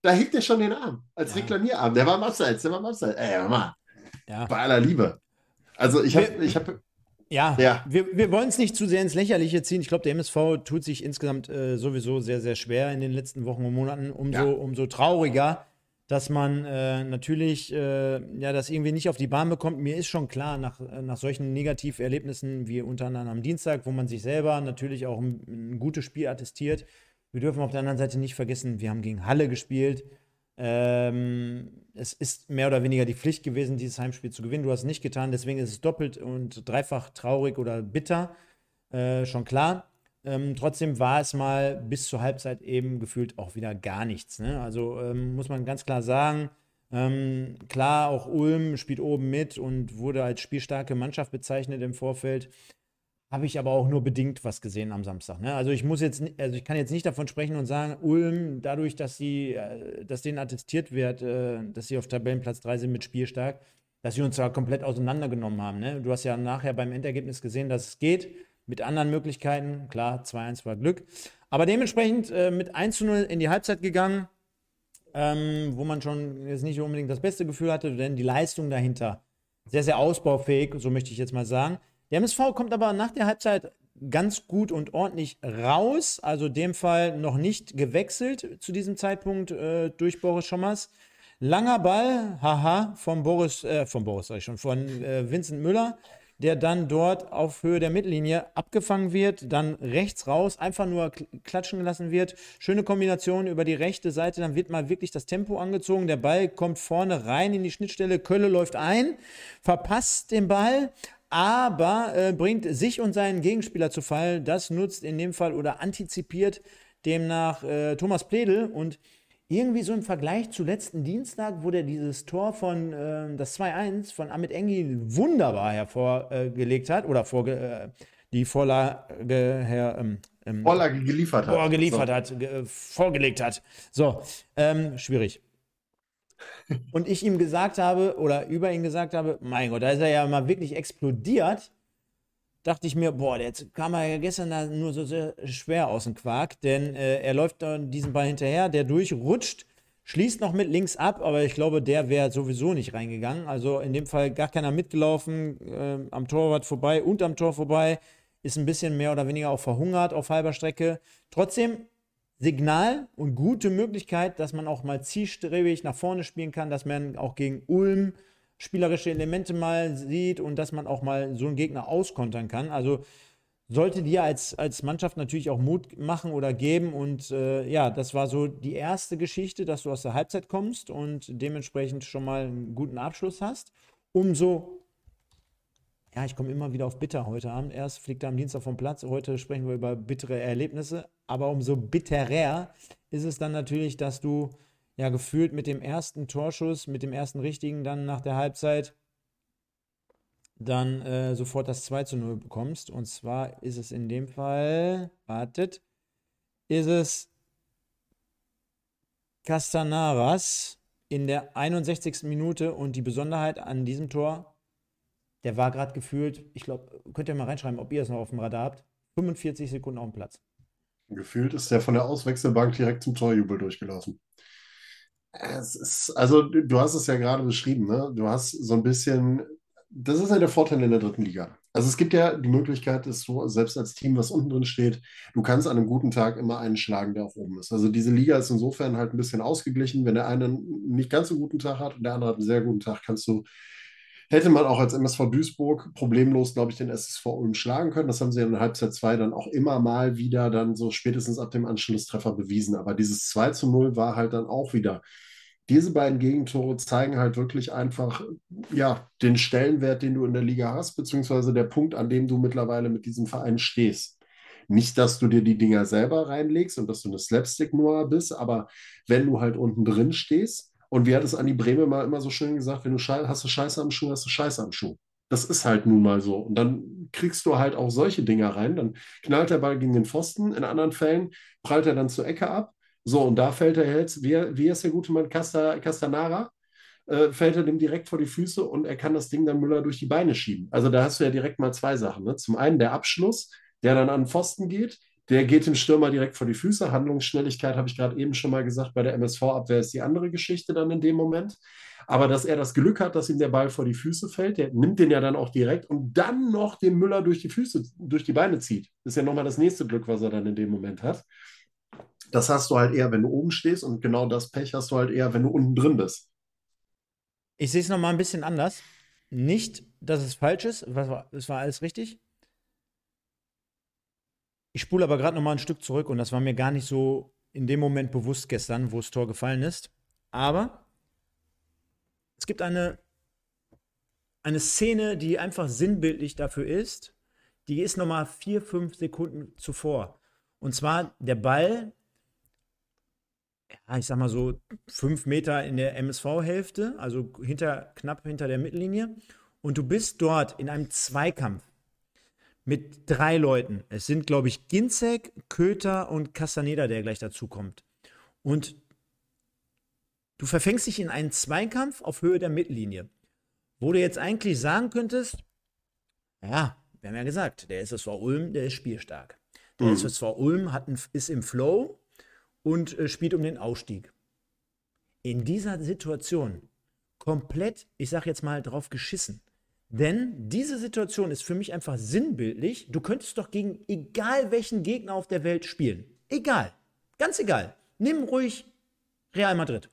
Da hebt er schon den Arm. Als ja. Reklamierarm. Der war im Abseits, der war im Abseits. Ey, Mann. Ja. Bei aller Liebe. Also ich habe ich hab, ja, ja. wir, wir wollen es nicht zu sehr ins Lächerliche ziehen. Ich glaube, der MSV tut sich insgesamt äh, sowieso sehr, sehr schwer in den letzten Wochen und Monaten. Umso, ja. umso trauriger, dass man äh, natürlich äh, ja, das irgendwie nicht auf die Bahn bekommt. Mir ist schon klar, nach, nach solchen Negativerlebnissen wie unter anderem am Dienstag, wo man sich selber natürlich auch ein, ein gutes Spiel attestiert. Wir dürfen auf der anderen Seite nicht vergessen, wir haben gegen Halle gespielt. Ähm, es ist mehr oder weniger die Pflicht gewesen, dieses Heimspiel zu gewinnen. Du hast es nicht getan, deswegen ist es doppelt und dreifach traurig oder bitter, äh, schon klar. Ähm, trotzdem war es mal bis zur Halbzeit eben gefühlt auch wieder gar nichts. Ne? Also ähm, muss man ganz klar sagen, ähm, klar, auch Ulm spielt oben mit und wurde als spielstarke Mannschaft bezeichnet im Vorfeld habe ich aber auch nur bedingt was gesehen am Samstag. Ne? Also ich muss jetzt, also ich kann jetzt nicht davon sprechen und sagen, Ulm, dadurch, dass sie, äh, dass denen attestiert wird, äh, dass sie auf Tabellenplatz 3 sind mit Spielstark, dass sie uns da komplett auseinandergenommen haben. Ne? Du hast ja nachher beim Endergebnis gesehen, dass es geht. Mit anderen Möglichkeiten, klar, 2-1 war Glück. Aber dementsprechend äh, mit 1 0 in die Halbzeit gegangen, ähm, wo man schon jetzt nicht unbedingt das beste Gefühl hatte, denn die Leistung dahinter sehr, sehr ausbaufähig, so möchte ich jetzt mal sagen. Der MSV kommt aber nach der Halbzeit ganz gut und ordentlich raus. Also in dem Fall noch nicht gewechselt zu diesem Zeitpunkt äh, durch Boris Schommers. Langer Ball, haha, von Boris, äh, von Boris sag ich schon, von äh, Vincent Müller, der dann dort auf Höhe der Mittellinie abgefangen wird, dann rechts raus, einfach nur klatschen gelassen wird. Schöne Kombination über die rechte Seite, dann wird mal wirklich das Tempo angezogen. Der Ball kommt vorne rein in die Schnittstelle, Kölle läuft ein, verpasst den Ball, aber äh, bringt sich und seinen Gegenspieler zu Fall. Das nutzt in dem Fall oder antizipiert demnach äh, Thomas Pledel und irgendwie so im Vergleich zu letzten Dienstag, wo der dieses Tor von äh, das 2-1 von Amit Engi wunderbar hervorgelegt hat oder vorge äh, die Vorlage her, ähm, ähm, Vorlage geliefert hat. Geliefert so. hat, ge vorgelegt hat. So, ähm, schwierig. Und ich ihm gesagt habe oder über ihn gesagt habe, mein Gott, da ist er ja mal wirklich explodiert dachte ich mir, boah, jetzt kam er ja gestern da nur so sehr schwer aus dem Quark, denn äh, er läuft dann diesen Ball hinterher, der durchrutscht, schließt noch mit links ab, aber ich glaube, der wäre sowieso nicht reingegangen. Also in dem Fall gar keiner mitgelaufen, äh, am Torwart vorbei und am Tor vorbei, ist ein bisschen mehr oder weniger auch verhungert auf halber Strecke. Trotzdem Signal und gute Möglichkeit, dass man auch mal zielstrebig nach vorne spielen kann, dass man auch gegen Ulm spielerische Elemente mal sieht und dass man auch mal so einen Gegner auskontern kann. Also sollte dir als, als Mannschaft natürlich auch Mut machen oder geben. Und äh, ja, das war so die erste Geschichte, dass du aus der Halbzeit kommst und dementsprechend schon mal einen guten Abschluss hast. Umso, ja, ich komme immer wieder auf bitter heute Abend. Erst fliegt er am Dienstag vom Platz, heute sprechen wir über bittere Erlebnisse. Aber umso bitterer ist es dann natürlich, dass du ja gefühlt mit dem ersten Torschuss, mit dem ersten richtigen dann nach der Halbzeit dann äh, sofort das 2 zu 0 bekommst. Und zwar ist es in dem Fall, wartet, ist es Castanaras in der 61. Minute und die Besonderheit an diesem Tor, der war gerade gefühlt, ich glaube, könnt ihr mal reinschreiben, ob ihr es noch auf dem Radar habt, 45 Sekunden auf dem Platz. Gefühlt ist der von der Auswechselbank direkt zum Torjubel durchgelaufen. Es ist, also du hast es ja gerade beschrieben, ne? Du hast so ein bisschen, das ist ja der Vorteil in der dritten Liga. Also es gibt ja die Möglichkeit, dass du selbst als Team, was unten drin steht, du kannst an einem guten Tag immer einen schlagen, der auch oben ist. Also diese Liga ist insofern halt ein bisschen ausgeglichen. Wenn der eine einen nicht ganz so guten Tag hat und der andere hat einen sehr guten Tag, kannst du hätte man auch als MSV Duisburg problemlos, glaube ich, den SSV Ulm schlagen können. Das haben sie in Halbzeit 2 dann auch immer mal wieder dann so spätestens ab dem Anschlusstreffer bewiesen. Aber dieses 2 zu 0 war halt dann auch wieder. Diese beiden Gegentore zeigen halt wirklich einfach, ja, den Stellenwert, den du in der Liga hast, beziehungsweise der Punkt, an dem du mittlerweile mit diesem Verein stehst. Nicht, dass du dir die Dinger selber reinlegst und dass du eine Slapstick-Noah bist, aber wenn du halt unten drin stehst, und wie hat es Andi Breme mal immer so schön gesagt, wenn du Schei hast du Scheiße am Schuh, hast du Scheiße am Schuh. Das ist halt nun mal so. Und dann kriegst du halt auch solche Dinger rein. Dann knallt der Ball gegen den Pfosten. In anderen Fällen prallt er dann zur Ecke ab. So, und da fällt er jetzt, wie, wie ist der gute Mann, Casta, Castanara, äh, fällt er dem direkt vor die Füße und er kann das Ding dann Müller durch die Beine schieben. Also da hast du ja direkt mal zwei Sachen. Ne? Zum einen der Abschluss, der dann an den Pfosten geht. Der geht dem Stürmer direkt vor die Füße. Handlungsschnelligkeit habe ich gerade eben schon mal gesagt. Bei der MSV-Abwehr ist die andere Geschichte dann in dem Moment. Aber dass er das Glück hat, dass ihm der Ball vor die Füße fällt, der nimmt den ja dann auch direkt und dann noch den Müller durch die Füße, durch die Beine zieht. Das ist ja nochmal das nächste Glück, was er dann in dem Moment hat. Das hast du halt eher, wenn du oben stehst und genau das Pech hast du halt eher, wenn du unten drin bist. Ich sehe es nochmal ein bisschen anders. Nicht, dass es falsch ist, es war alles richtig. Ich spule aber gerade noch mal ein Stück zurück und das war mir gar nicht so in dem Moment bewusst gestern, wo das Tor gefallen ist. Aber es gibt eine, eine Szene, die einfach sinnbildlich dafür ist. Die ist noch mal vier, fünf Sekunden zuvor. Und zwar der Ball, ja, ich sag mal so fünf Meter in der MSV-Hälfte, also hinter, knapp hinter der Mittellinie. Und du bist dort in einem Zweikampf mit drei Leuten. Es sind, glaube ich, Ginzek, Köter und Castaneda, der gleich dazukommt. Und du verfängst dich in einen Zweikampf auf Höhe der Mittellinie, wo du jetzt eigentlich sagen könntest, ja, wir haben ja gesagt, der SSV Ulm, der ist spielstark. Der mhm. SSV Ulm hat ein, ist im Flow und äh, spielt um den Ausstieg. In dieser Situation komplett, ich sage jetzt mal, drauf geschissen. Denn diese Situation ist für mich einfach sinnbildlich. Du könntest doch gegen egal welchen Gegner auf der Welt spielen. Egal. Ganz egal. Nimm ruhig Real Madrid.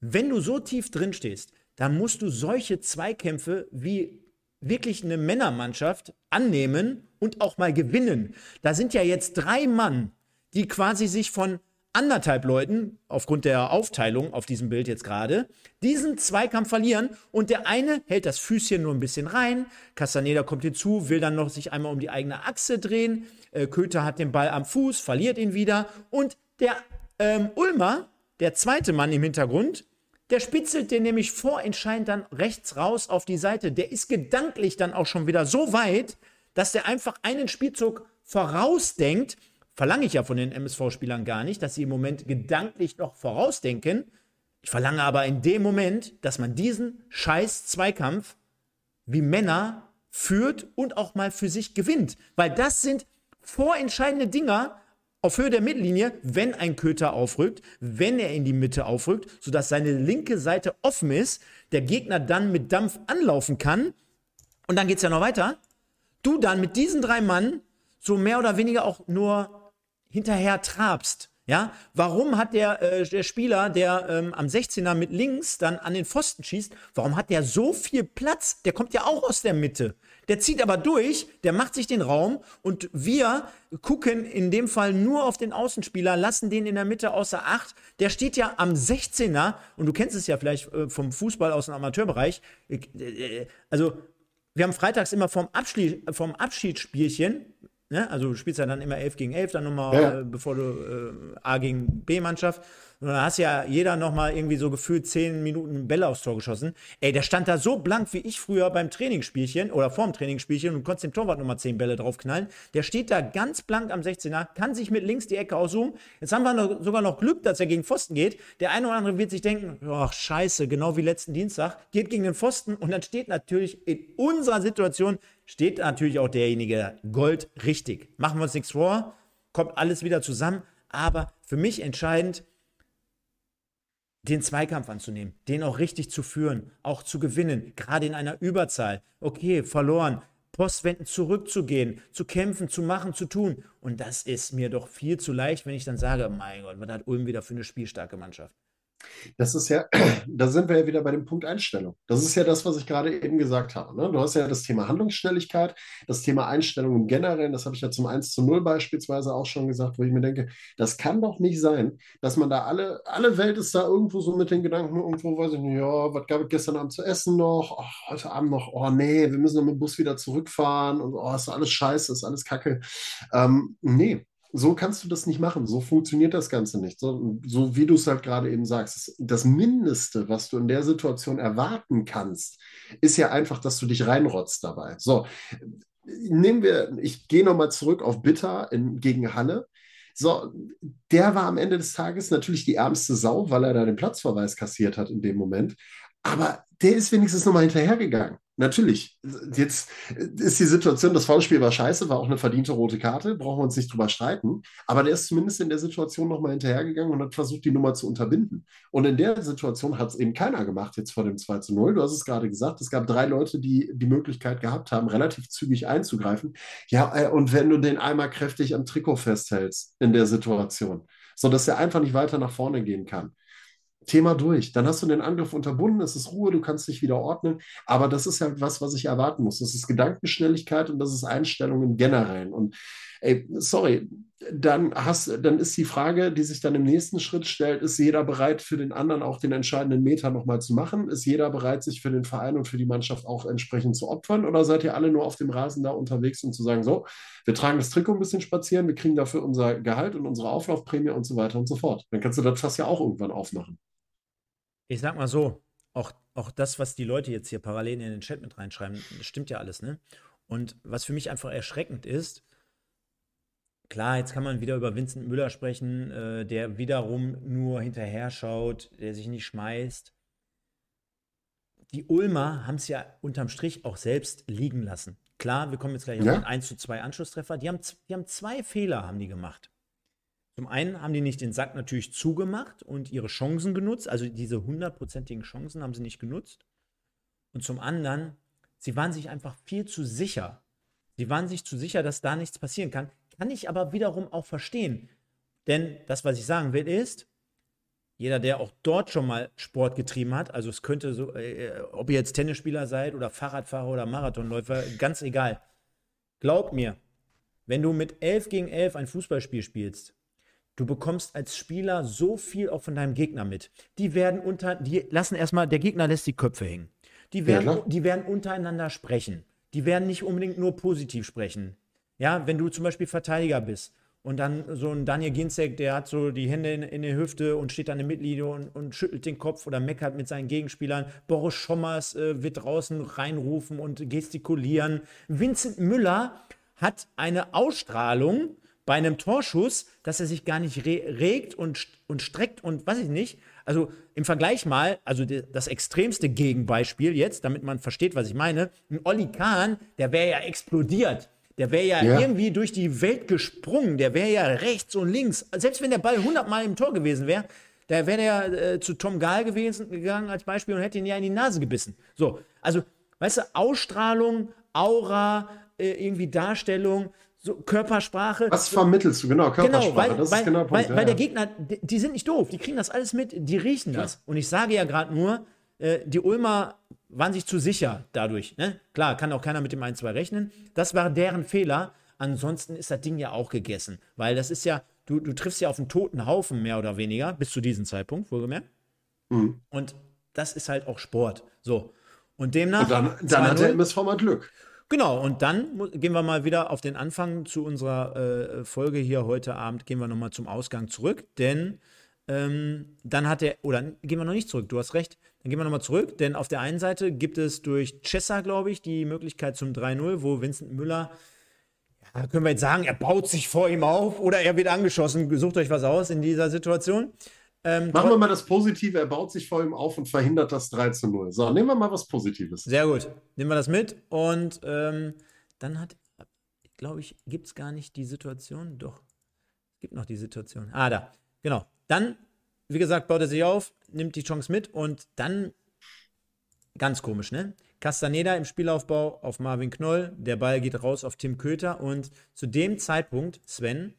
Wenn du so tief drin stehst, dann musst du solche Zweikämpfe wie wirklich eine Männermannschaft annehmen und auch mal gewinnen. Da sind ja jetzt drei Mann, die quasi sich von anderthalb Leuten, aufgrund der Aufteilung auf diesem Bild jetzt gerade, diesen Zweikampf verlieren und der eine hält das Füßchen nur ein bisschen rein, Castaneda kommt hinzu, will dann noch sich einmal um die eigene Achse drehen, äh, Köter hat den Ball am Fuß, verliert ihn wieder und der ähm, Ulmer der zweite Mann im Hintergrund, der spitzelt den nämlich vorentscheidend dann rechts raus auf die Seite. Der ist gedanklich dann auch schon wieder so weit, dass der einfach einen Spielzug vorausdenkt. Verlange ich ja von den MSV-Spielern gar nicht, dass sie im Moment gedanklich noch vorausdenken. Ich verlange aber in dem Moment, dass man diesen scheiß Zweikampf wie Männer führt und auch mal für sich gewinnt. Weil das sind vorentscheidende Dinger auf Höhe der Mittellinie, wenn ein Köter aufrückt, wenn er in die Mitte aufrückt, sodass seine linke Seite offen ist, der Gegner dann mit Dampf anlaufen kann. Und dann geht es ja noch weiter. Du dann mit diesen drei Mann so mehr oder weniger auch nur hinterher trabst. Ja, warum hat der, äh, der Spieler, der ähm, am 16er mit links dann an den Pfosten schießt, warum hat der so viel Platz? Der kommt ja auch aus der Mitte. Der zieht aber durch, der macht sich den Raum und wir gucken in dem Fall nur auf den Außenspieler, lassen den in der Mitte außer Acht. Der steht ja am 16er und du kennst es ja vielleicht äh, vom Fußball aus dem Amateurbereich. Äh, äh, also, wir haben freitags immer vom, Abschied, vom Abschiedsspielchen, Ne? Also du spielst ja dann immer 11 gegen 11, dann nochmal, ja. äh, bevor du äh, A gegen B-Mannschaft. Und dann hast ja jeder nochmal irgendwie so gefühlt 10 Minuten Bälle aufs Tor geschossen. Ey, der stand da so blank wie ich früher beim Trainingsspielchen oder vorm Trainingsspielchen und konntest dem Torwart nochmal 10 Bälle draufknallen. Der steht da ganz blank am 16er, kann sich mit links die Ecke aussuchen. Jetzt haben wir noch, sogar noch Glück, dass er gegen Pfosten geht. Der eine oder andere wird sich denken, ach scheiße, genau wie letzten Dienstag, geht gegen den Pfosten und dann steht natürlich in unserer Situation steht natürlich auch derjenige Gold richtig. Machen wir uns nichts vor, kommt alles wieder zusammen. Aber für mich entscheidend, den Zweikampf anzunehmen, den auch richtig zu führen, auch zu gewinnen, gerade in einer Überzahl. Okay, verloren, Postwenden zurückzugehen, zu kämpfen, zu machen, zu tun. Und das ist mir doch viel zu leicht, wenn ich dann sage, mein Gott, was hat Ulm wieder für eine spielstarke Mannschaft? Das ist ja, *clears throat* da sind wir ja wieder bei dem Punkt Einstellung. Das ist ja das, was ich gerade eben gesagt habe. Ne? Du hast ja das Thema Handlungsschnelligkeit, das Thema Einstellung im Generellen, das habe ich ja zum 1 zu 0 beispielsweise auch schon gesagt, wo ich mir denke, das kann doch nicht sein, dass man da alle, alle Welt ist da irgendwo so mit den Gedanken, irgendwo weiß ich nicht, ja, was gab es gestern Abend zu essen noch? Oh, heute Abend noch, oh nee, wir müssen noch mit dem Bus wieder zurückfahren und oh, ist alles scheiße, ist alles kacke. Ähm, nee, so kannst du das nicht machen. So funktioniert das Ganze nicht. So, so wie du es halt gerade eben sagst. Das Mindeste, was du in der Situation erwarten kannst, ist ja einfach, dass du dich reinrotzt dabei. So, nehmen wir, ich gehe nochmal zurück auf Bitter in, gegen Halle. So, der war am Ende des Tages natürlich die ärmste Sau, weil er da den Platzverweis kassiert hat in dem Moment. Aber der ist wenigstens nochmal hinterhergegangen. Natürlich, jetzt ist die Situation, das Foulspiel war scheiße, war auch eine verdiente rote Karte, brauchen wir uns nicht drüber streiten. Aber der ist zumindest in der Situation nochmal hinterhergegangen und hat versucht, die Nummer zu unterbinden. Und in der Situation hat es eben keiner gemacht, jetzt vor dem 2 zu 0. Du hast es gerade gesagt, es gab drei Leute, die die Möglichkeit gehabt haben, relativ zügig einzugreifen. Ja, äh, und wenn du den einmal kräftig am Trikot festhältst in der Situation, sodass er einfach nicht weiter nach vorne gehen kann Thema durch. Dann hast du den Angriff unterbunden, es ist Ruhe, du kannst dich wieder ordnen. Aber das ist halt was, was ich erwarten muss. Das ist Gedankenschnelligkeit und das ist Einstellung im Generellen. Und ey, sorry, dann, hast, dann ist die Frage, die sich dann im nächsten Schritt stellt, ist jeder bereit, für den anderen auch den entscheidenden Meter nochmal zu machen? Ist jeder bereit, sich für den Verein und für die Mannschaft auch entsprechend zu opfern? Oder seid ihr alle nur auf dem Rasen da unterwegs, um zu sagen, so, wir tragen das Trikot ein bisschen spazieren, wir kriegen dafür unser Gehalt und unsere Auflaufprämie und so weiter und so fort? Dann kannst du das fast ja auch irgendwann aufmachen ich sag mal so, auch, auch das, was die Leute jetzt hier parallel in den Chat mit reinschreiben, das stimmt ja alles, ne? Und was für mich einfach erschreckend ist, klar, jetzt kann man wieder über Vincent Müller sprechen, äh, der wiederum nur hinterher schaut, der sich nicht schmeißt. Die Ulmer haben es ja unterm Strich auch selbst liegen lassen. Klar, wir kommen jetzt gleich ja. auf den 1 zu 2 Anschlusstreffer. Die haben, die haben zwei Fehler, haben die gemacht. Zum einen haben die nicht den Sack natürlich zugemacht und ihre Chancen genutzt, also diese hundertprozentigen Chancen haben sie nicht genutzt. Und zum anderen, sie waren sich einfach viel zu sicher. Sie waren sich zu sicher, dass da nichts passieren kann. Kann ich aber wiederum auch verstehen. Denn das, was ich sagen will, ist, jeder, der auch dort schon mal Sport getrieben hat, also es könnte so, äh, ob ihr jetzt Tennisspieler seid oder Fahrradfahrer oder Marathonläufer, ganz egal. Glaub mir, wenn du mit 11 gegen 11 ein Fußballspiel spielst, Du bekommst als Spieler so viel auch von deinem Gegner mit. Die werden unter, die lassen erstmal, der Gegner lässt die Köpfe hängen. Die werden, ja, die werden untereinander sprechen. Die werden nicht unbedingt nur positiv sprechen. Ja, wenn du zum Beispiel Verteidiger bist Und dann so ein Daniel Ginzek, der hat so die Hände in, in der Hüfte und steht an der Mittellinie und, und, schüttelt den Kopf oder meckert mit seinen Gegenspielern. Boris Schommers äh, wird draußen reinrufen und gestikulieren. Vincent Müller hat eine Ausstrahlung bei einem Torschuss, dass er sich gar nicht re regt und, und streckt und weiß ich nicht. Also im Vergleich mal, also das extremste Gegenbeispiel jetzt, damit man versteht, was ich meine, ein Olli Kahn, der wäre ja explodiert. Der wäre ja, ja, irgendwie durch die Welt gesprungen. Der wäre ja rechts und links. Selbst wenn der Ball 100 Mal im Tor gewesen wäre, da wäre der äh, zu Tom Gahl gewesen, gegangen als Beispiel und hätte ihn ja in die Nase gebissen. So, also, weißt du, Ausstrahlung, Aura, äh, irgendwie Darstellung, so Körpersprache. Was vermittelst du? Genau, Körpersprache. Genau, weil, das weil, ist genau der Punkt. Weil, ja, weil der Gegner, die, die, sind nicht doof, die kriegen das alles mit, die riechen das. Ja. Und ich sage ja gerade nur, äh, die Ulmer waren sich zu sicher dadurch. Ne? Klar, kann auch keiner mit dem 1-2 rechnen. Das war deren Fehler. Ansonsten ist das Ding ja auch gegessen. Weil das ist ja, du, du triffst ja auf einen toten Haufen, mehr oder weniger, bis zu diesem Zeitpunkt, wohlgemerkt. Mhm. Und das ist halt auch Sport. So. Und demnach. Und dann, dann hat der MSV mal Glück. Genau, und dann gehen wir mal wieder auf den Anfang zu unserer äh, Folge hier heute Abend, gehen wir nochmal zum Ausgang zurück, denn ähm, dann hat er, oder gehen wir noch nicht zurück, du hast recht, dann gehen wir nochmal zurück, denn auf der einen Seite gibt es durch Chessa, glaube ich, die Möglichkeit zum 3-0, wo Vincent Müller, ja, können wir jetzt sagen, er baut sich vor ihm auf oder er wird angeschossen. Sucht euch was aus in dieser Situation. Ähm, Machen wir mal das Positive, er baut sich vor ihm auf und verhindert das 3 zu 0. So, nehmen wir mal was Positives. Sehr gut. Nehmen wir das mit. Und ähm, dann hat, glaube ich, gibt es gar nicht die Situation. Doch, es gibt noch die Situation. Ah, da. Genau. Dann wie gesagt, baut er sich auf, nimmt die Chance mit und dann ganz komisch, ne? Castaneda im Spielaufbau auf Marvin Knoll, der Ball geht raus auf Tim Köter und zu dem Zeitpunkt, Sven,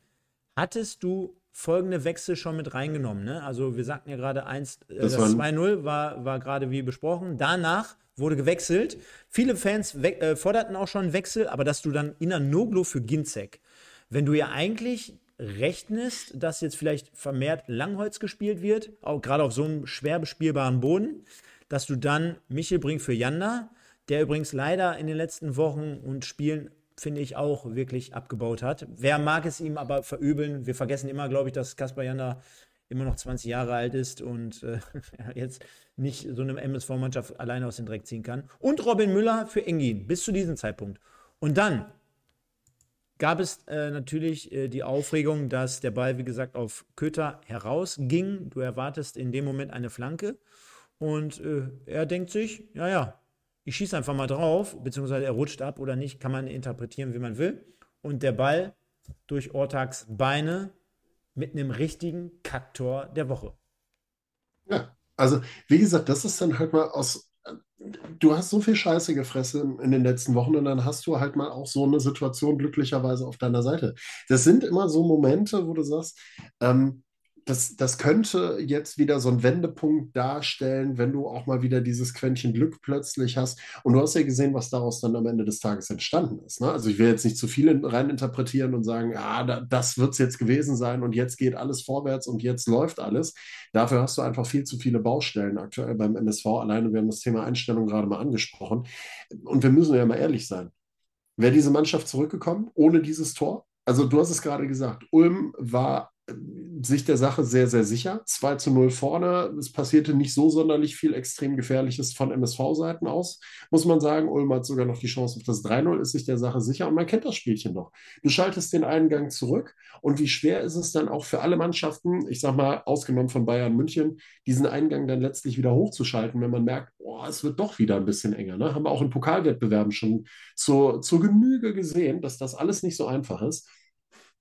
hattest du folgende Wechsel schon mit reingenommen, ne? Also wir sagten ja gerade 1, äh, das, das 2-0 war, war gerade wie besprochen. Danach wurde gewechselt. Viele Fans äh, forderten auch schon einen Wechsel, aber dass du dann Ina Noglo für Ginzek, wenn du ja eigentlich rechnest, dass jetzt vielleicht vermehrt Langholz gespielt wird, auch gerade auf so einem schwer bespielbaren Boden, dass du dann Michel bringst für Janda, der übrigens leider in den letzten Wochen und Spielen finde ich auch wirklich abgebaut hat. Wer mag es ihm aber verübeln? Wir vergessen immer, glaube ich, dass Kaspar Janda immer noch 20 Jahre alt ist und äh, *laughs* jetzt nicht so eine MSV-Mannschaft alleine aus dem Dreck ziehen kann. Und Robin Müller für Engin bis zu diesem Zeitpunkt. Und dann gab es äh, natürlich äh, die Aufregung, dass der Ball, wie gesagt, auf Köter herausging. Du erwartest in dem Moment eine Flanke. Und äh, er denkt sich, ja, ja, ich schieße einfach mal drauf, beziehungsweise er rutscht ab oder nicht, kann man interpretieren, wie man will. Und der Ball durch Ortags Beine mit einem richtigen Kaktor der Woche. Ja, also wie gesagt, das ist dann halt mal aus du hast so viel Scheiße gefressen in den letzten Wochen und dann hast du halt mal auch so eine Situation glücklicherweise auf deiner Seite. Das sind immer so Momente, wo du sagst, ähm, das, das könnte jetzt wieder so ein Wendepunkt darstellen, wenn du auch mal wieder dieses Quäntchen Glück plötzlich hast. Und du hast ja gesehen, was daraus dann am Ende des Tages entstanden ist. Ne? Also ich will jetzt nicht zu viel reininterpretieren und sagen, ja, da, das wird es jetzt gewesen sein und jetzt geht alles vorwärts und jetzt läuft alles. Dafür hast du einfach viel zu viele Baustellen aktuell beim MSV. Alleine, wir haben das Thema Einstellung gerade mal angesprochen. Und wir müssen ja mal ehrlich sein. Wäre diese Mannschaft zurückgekommen ohne dieses Tor? Also du hast es gerade gesagt, Ulm war sich der Sache sehr, sehr sicher. 2 zu 0 vorne. Es passierte nicht so sonderlich viel extrem Gefährliches von MSV-Seiten aus, muss man sagen. Ulm hat sogar noch die Chance auf das 3-0, ist sich der Sache sicher und man kennt das Spielchen noch. Du schaltest den Eingang zurück und wie schwer ist es dann auch für alle Mannschaften, ich sag mal, ausgenommen von Bayern München, diesen Eingang dann letztlich wieder hochzuschalten, wenn man merkt, boah, es wird doch wieder ein bisschen enger. Ne? Haben wir auch in Pokalwettbewerben schon zur, zur Genüge gesehen, dass das alles nicht so einfach ist.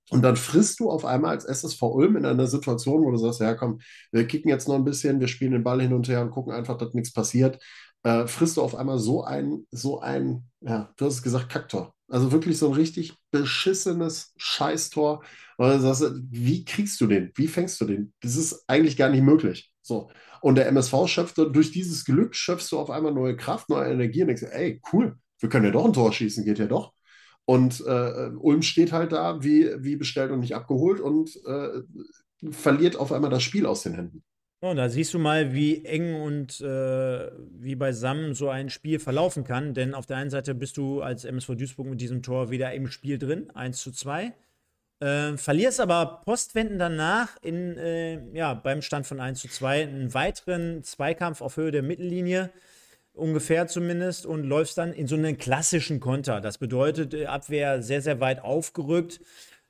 Und dann frisst du auf einmal als SSV Ulm in einer Situation, wo du sagst, ja komm, wir kicken jetzt noch ein bisschen, wir spielen den Ball hin und her und gucken einfach, dass nichts passiert, äh, frisst du auf einmal so ein, so ein, ja, du hast es gesagt, Kacktor. Also wirklich so ein richtig beschissenes Scheißtor. Und sagst, wie kriegst du den? Wie fängst du den? Das ist eigentlich gar nicht möglich. So. Und der MSV schöpft durch dieses Glück, schöpfst du auf einmal neue Kraft, neue Energie und denkst, ey, cool, wir können ja doch ein Tor schießen, geht ja doch. Und äh, Ulm steht halt da, wie, wie bestellt und nicht abgeholt und äh, verliert auf einmal das Spiel aus den Händen. Oh, da siehst du mal, wie eng und äh, wie beisammen so ein Spiel verlaufen kann. Denn auf der einen Seite bist du als MSV Duisburg mit diesem Tor wieder im Spiel drin, 1 zu 2. Äh, verlierst aber postwenden danach in, äh, ja, beim Stand von 1 zu 2 einen weiteren Zweikampf auf Höhe der Mittellinie, ungefähr zumindest, und läufst dann in so einen klassischen Konter. Das bedeutet, äh, Abwehr sehr, sehr weit aufgerückt.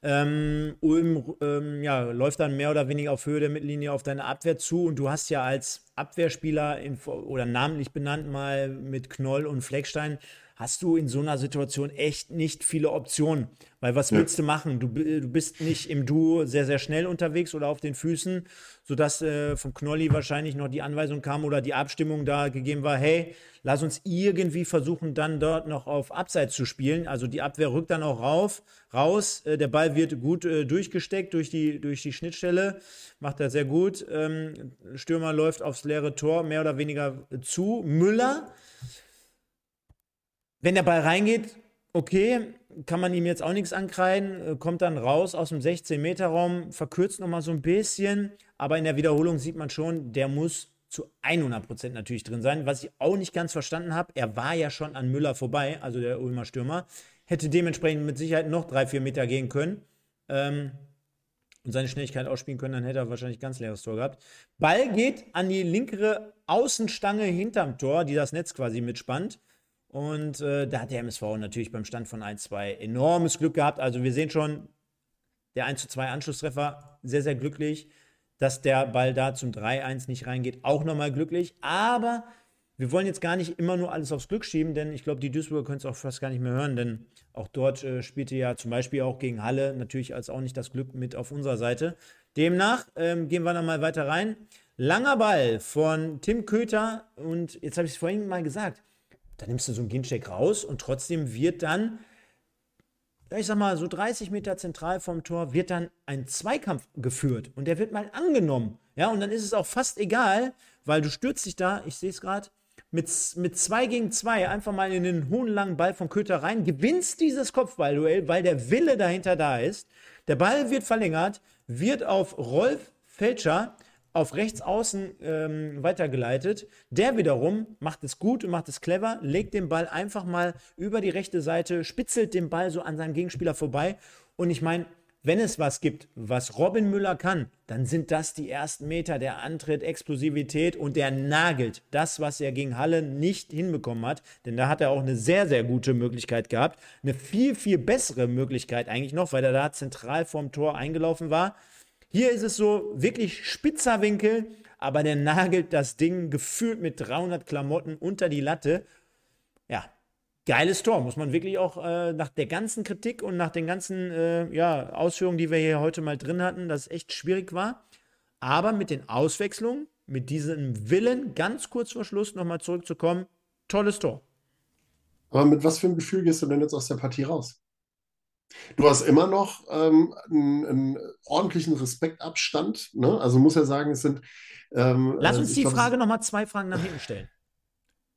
Ähm, Ulm ähm, ja, läuft dann mehr oder weniger auf Höhe der Mittellinie auf deine Abwehr zu und du hast ja als Abwehrspieler in, oder namentlich benannt mal mit Knoll und Fleckstein hast du in so einer Situation echt nicht viele Optionen. Weil was ja. willst du machen? Du, du bist nicht im Duo sehr, sehr schnell unterwegs oder auf den Füßen, sodass äh, vom Knolli wahrscheinlich noch die Anweisung kam oder die Abstimmung da gegeben war, hey, lass uns irgendwie versuchen, dann dort noch auf Abseits zu spielen. Also die Abwehr rückt dann auch rauf, raus. Äh, der Ball wird gut äh, durchgesteckt durch die, durch die Schnittstelle, macht er sehr gut. Ähm, Stürmer läuft aufs leere Tor mehr oder weniger zu. Müller wenn der Ball reingeht, okay, kann man ihm jetzt auch nichts ankreiden, äh, kommt dann raus aus dem 16-Meter-Raum, verkürzt nochmal so ein bisschen, aber in der Wiederholung sieht man schon, der muss zu 100% natürlich drin sein. Was ich auch nicht ganz verstanden habe, er war ja schon an Müller vorbei, also der Ulmer Stürmer, hätte dementsprechend mit Sicherheit noch drei, vier Meter gehen können ähm, und seine Schnelligkeit ausspielen können, dann hätte er wahrscheinlich ganz leeres Tor gehabt. Ball geht an die linkere Außenstange hinterm Tor, die das Netz quasi mitspannt. Und äh, da hat der MSV natürlich beim Stand von 1-2 enormes Glück gehabt. Also wir sehen schon, der 1-2 Anschlusstreffer, sehr, sehr glücklich. Dass der Ball da zum 3-1 nicht reingeht, auch nochmal glücklich. Aber wir wollen jetzt gar nicht immer nur alles aufs Glück schieben, denn ich glaube, die Duisburger können es auch fast gar nicht mehr hören, denn auch dort äh, spielte ja zum Beispiel auch gegen Halle natürlich als auch nicht das Glück mit auf unserer Seite. Demnach ähm, gehen wir dann mal weiter rein. Langer Ball von Tim Köter und jetzt habe ich es vorhin mal gesagt dann nimmst du so einen Gincheck raus und trotzdem wird dann, ich sag mal, so 30 Meter zentral vom Tor wird dann ein Zweikampf geführt und der wird mal angenommen. Ja, und dann ist es auch fast egal, weil du stürzt dich da, ich sehe es gerade, mit, mit zwei gegen zwei einfach mal in den hohen langen Ball von Köter rein, gewinnst dieses Kopfballduell, weil der Wille dahinter da ist. Der Ball wird verlängert, wird auf Rolf Felscher auf rechts außen ähm, weitergeleitet. Der wiederum macht es gut und macht es clever, legt den Ball einfach mal über die rechte Seite, spitzelt den Ball so an seinem Gegenspieler vorbei. Und ich meine, wenn es was gibt, was Robin Müller kann, dann sind das die ersten Meter, der Antritt, Explosivität und der nagelt das, was er gegen Halle nicht hinbekommen hat. Denn da hat er auch eine sehr, sehr gute Möglichkeit gehabt. Eine viel, viel bessere Möglichkeit eigentlich noch, weil er da zentral vorm Tor eingelaufen war. Hier ist es so wirklich spitzer Winkel, aber der nagelt das Ding gefühlt mit 300 Klamotten unter die Latte. Ja, geiles Tor, muss man wirklich auch äh, nach der ganzen Kritik und nach den ganzen äh, ja, Ausführungen, die wir hier heute mal drin hatten, dass es echt schwierig war. Aber mit den Auswechslungen, mit diesem Willen, ganz kurz vor Schluss nochmal zurückzukommen, tolles Tor. Aber mit was für einem Gefühl gehst du denn jetzt aus der Partie raus? Du hast immer noch ähm, einen, einen, ordentlichen Respektabstand. Ne? Also muss ja sagen, es sind. Ähm, Lass uns äh, die glaub, Frage nochmal zwei Fragen nach hinten stellen.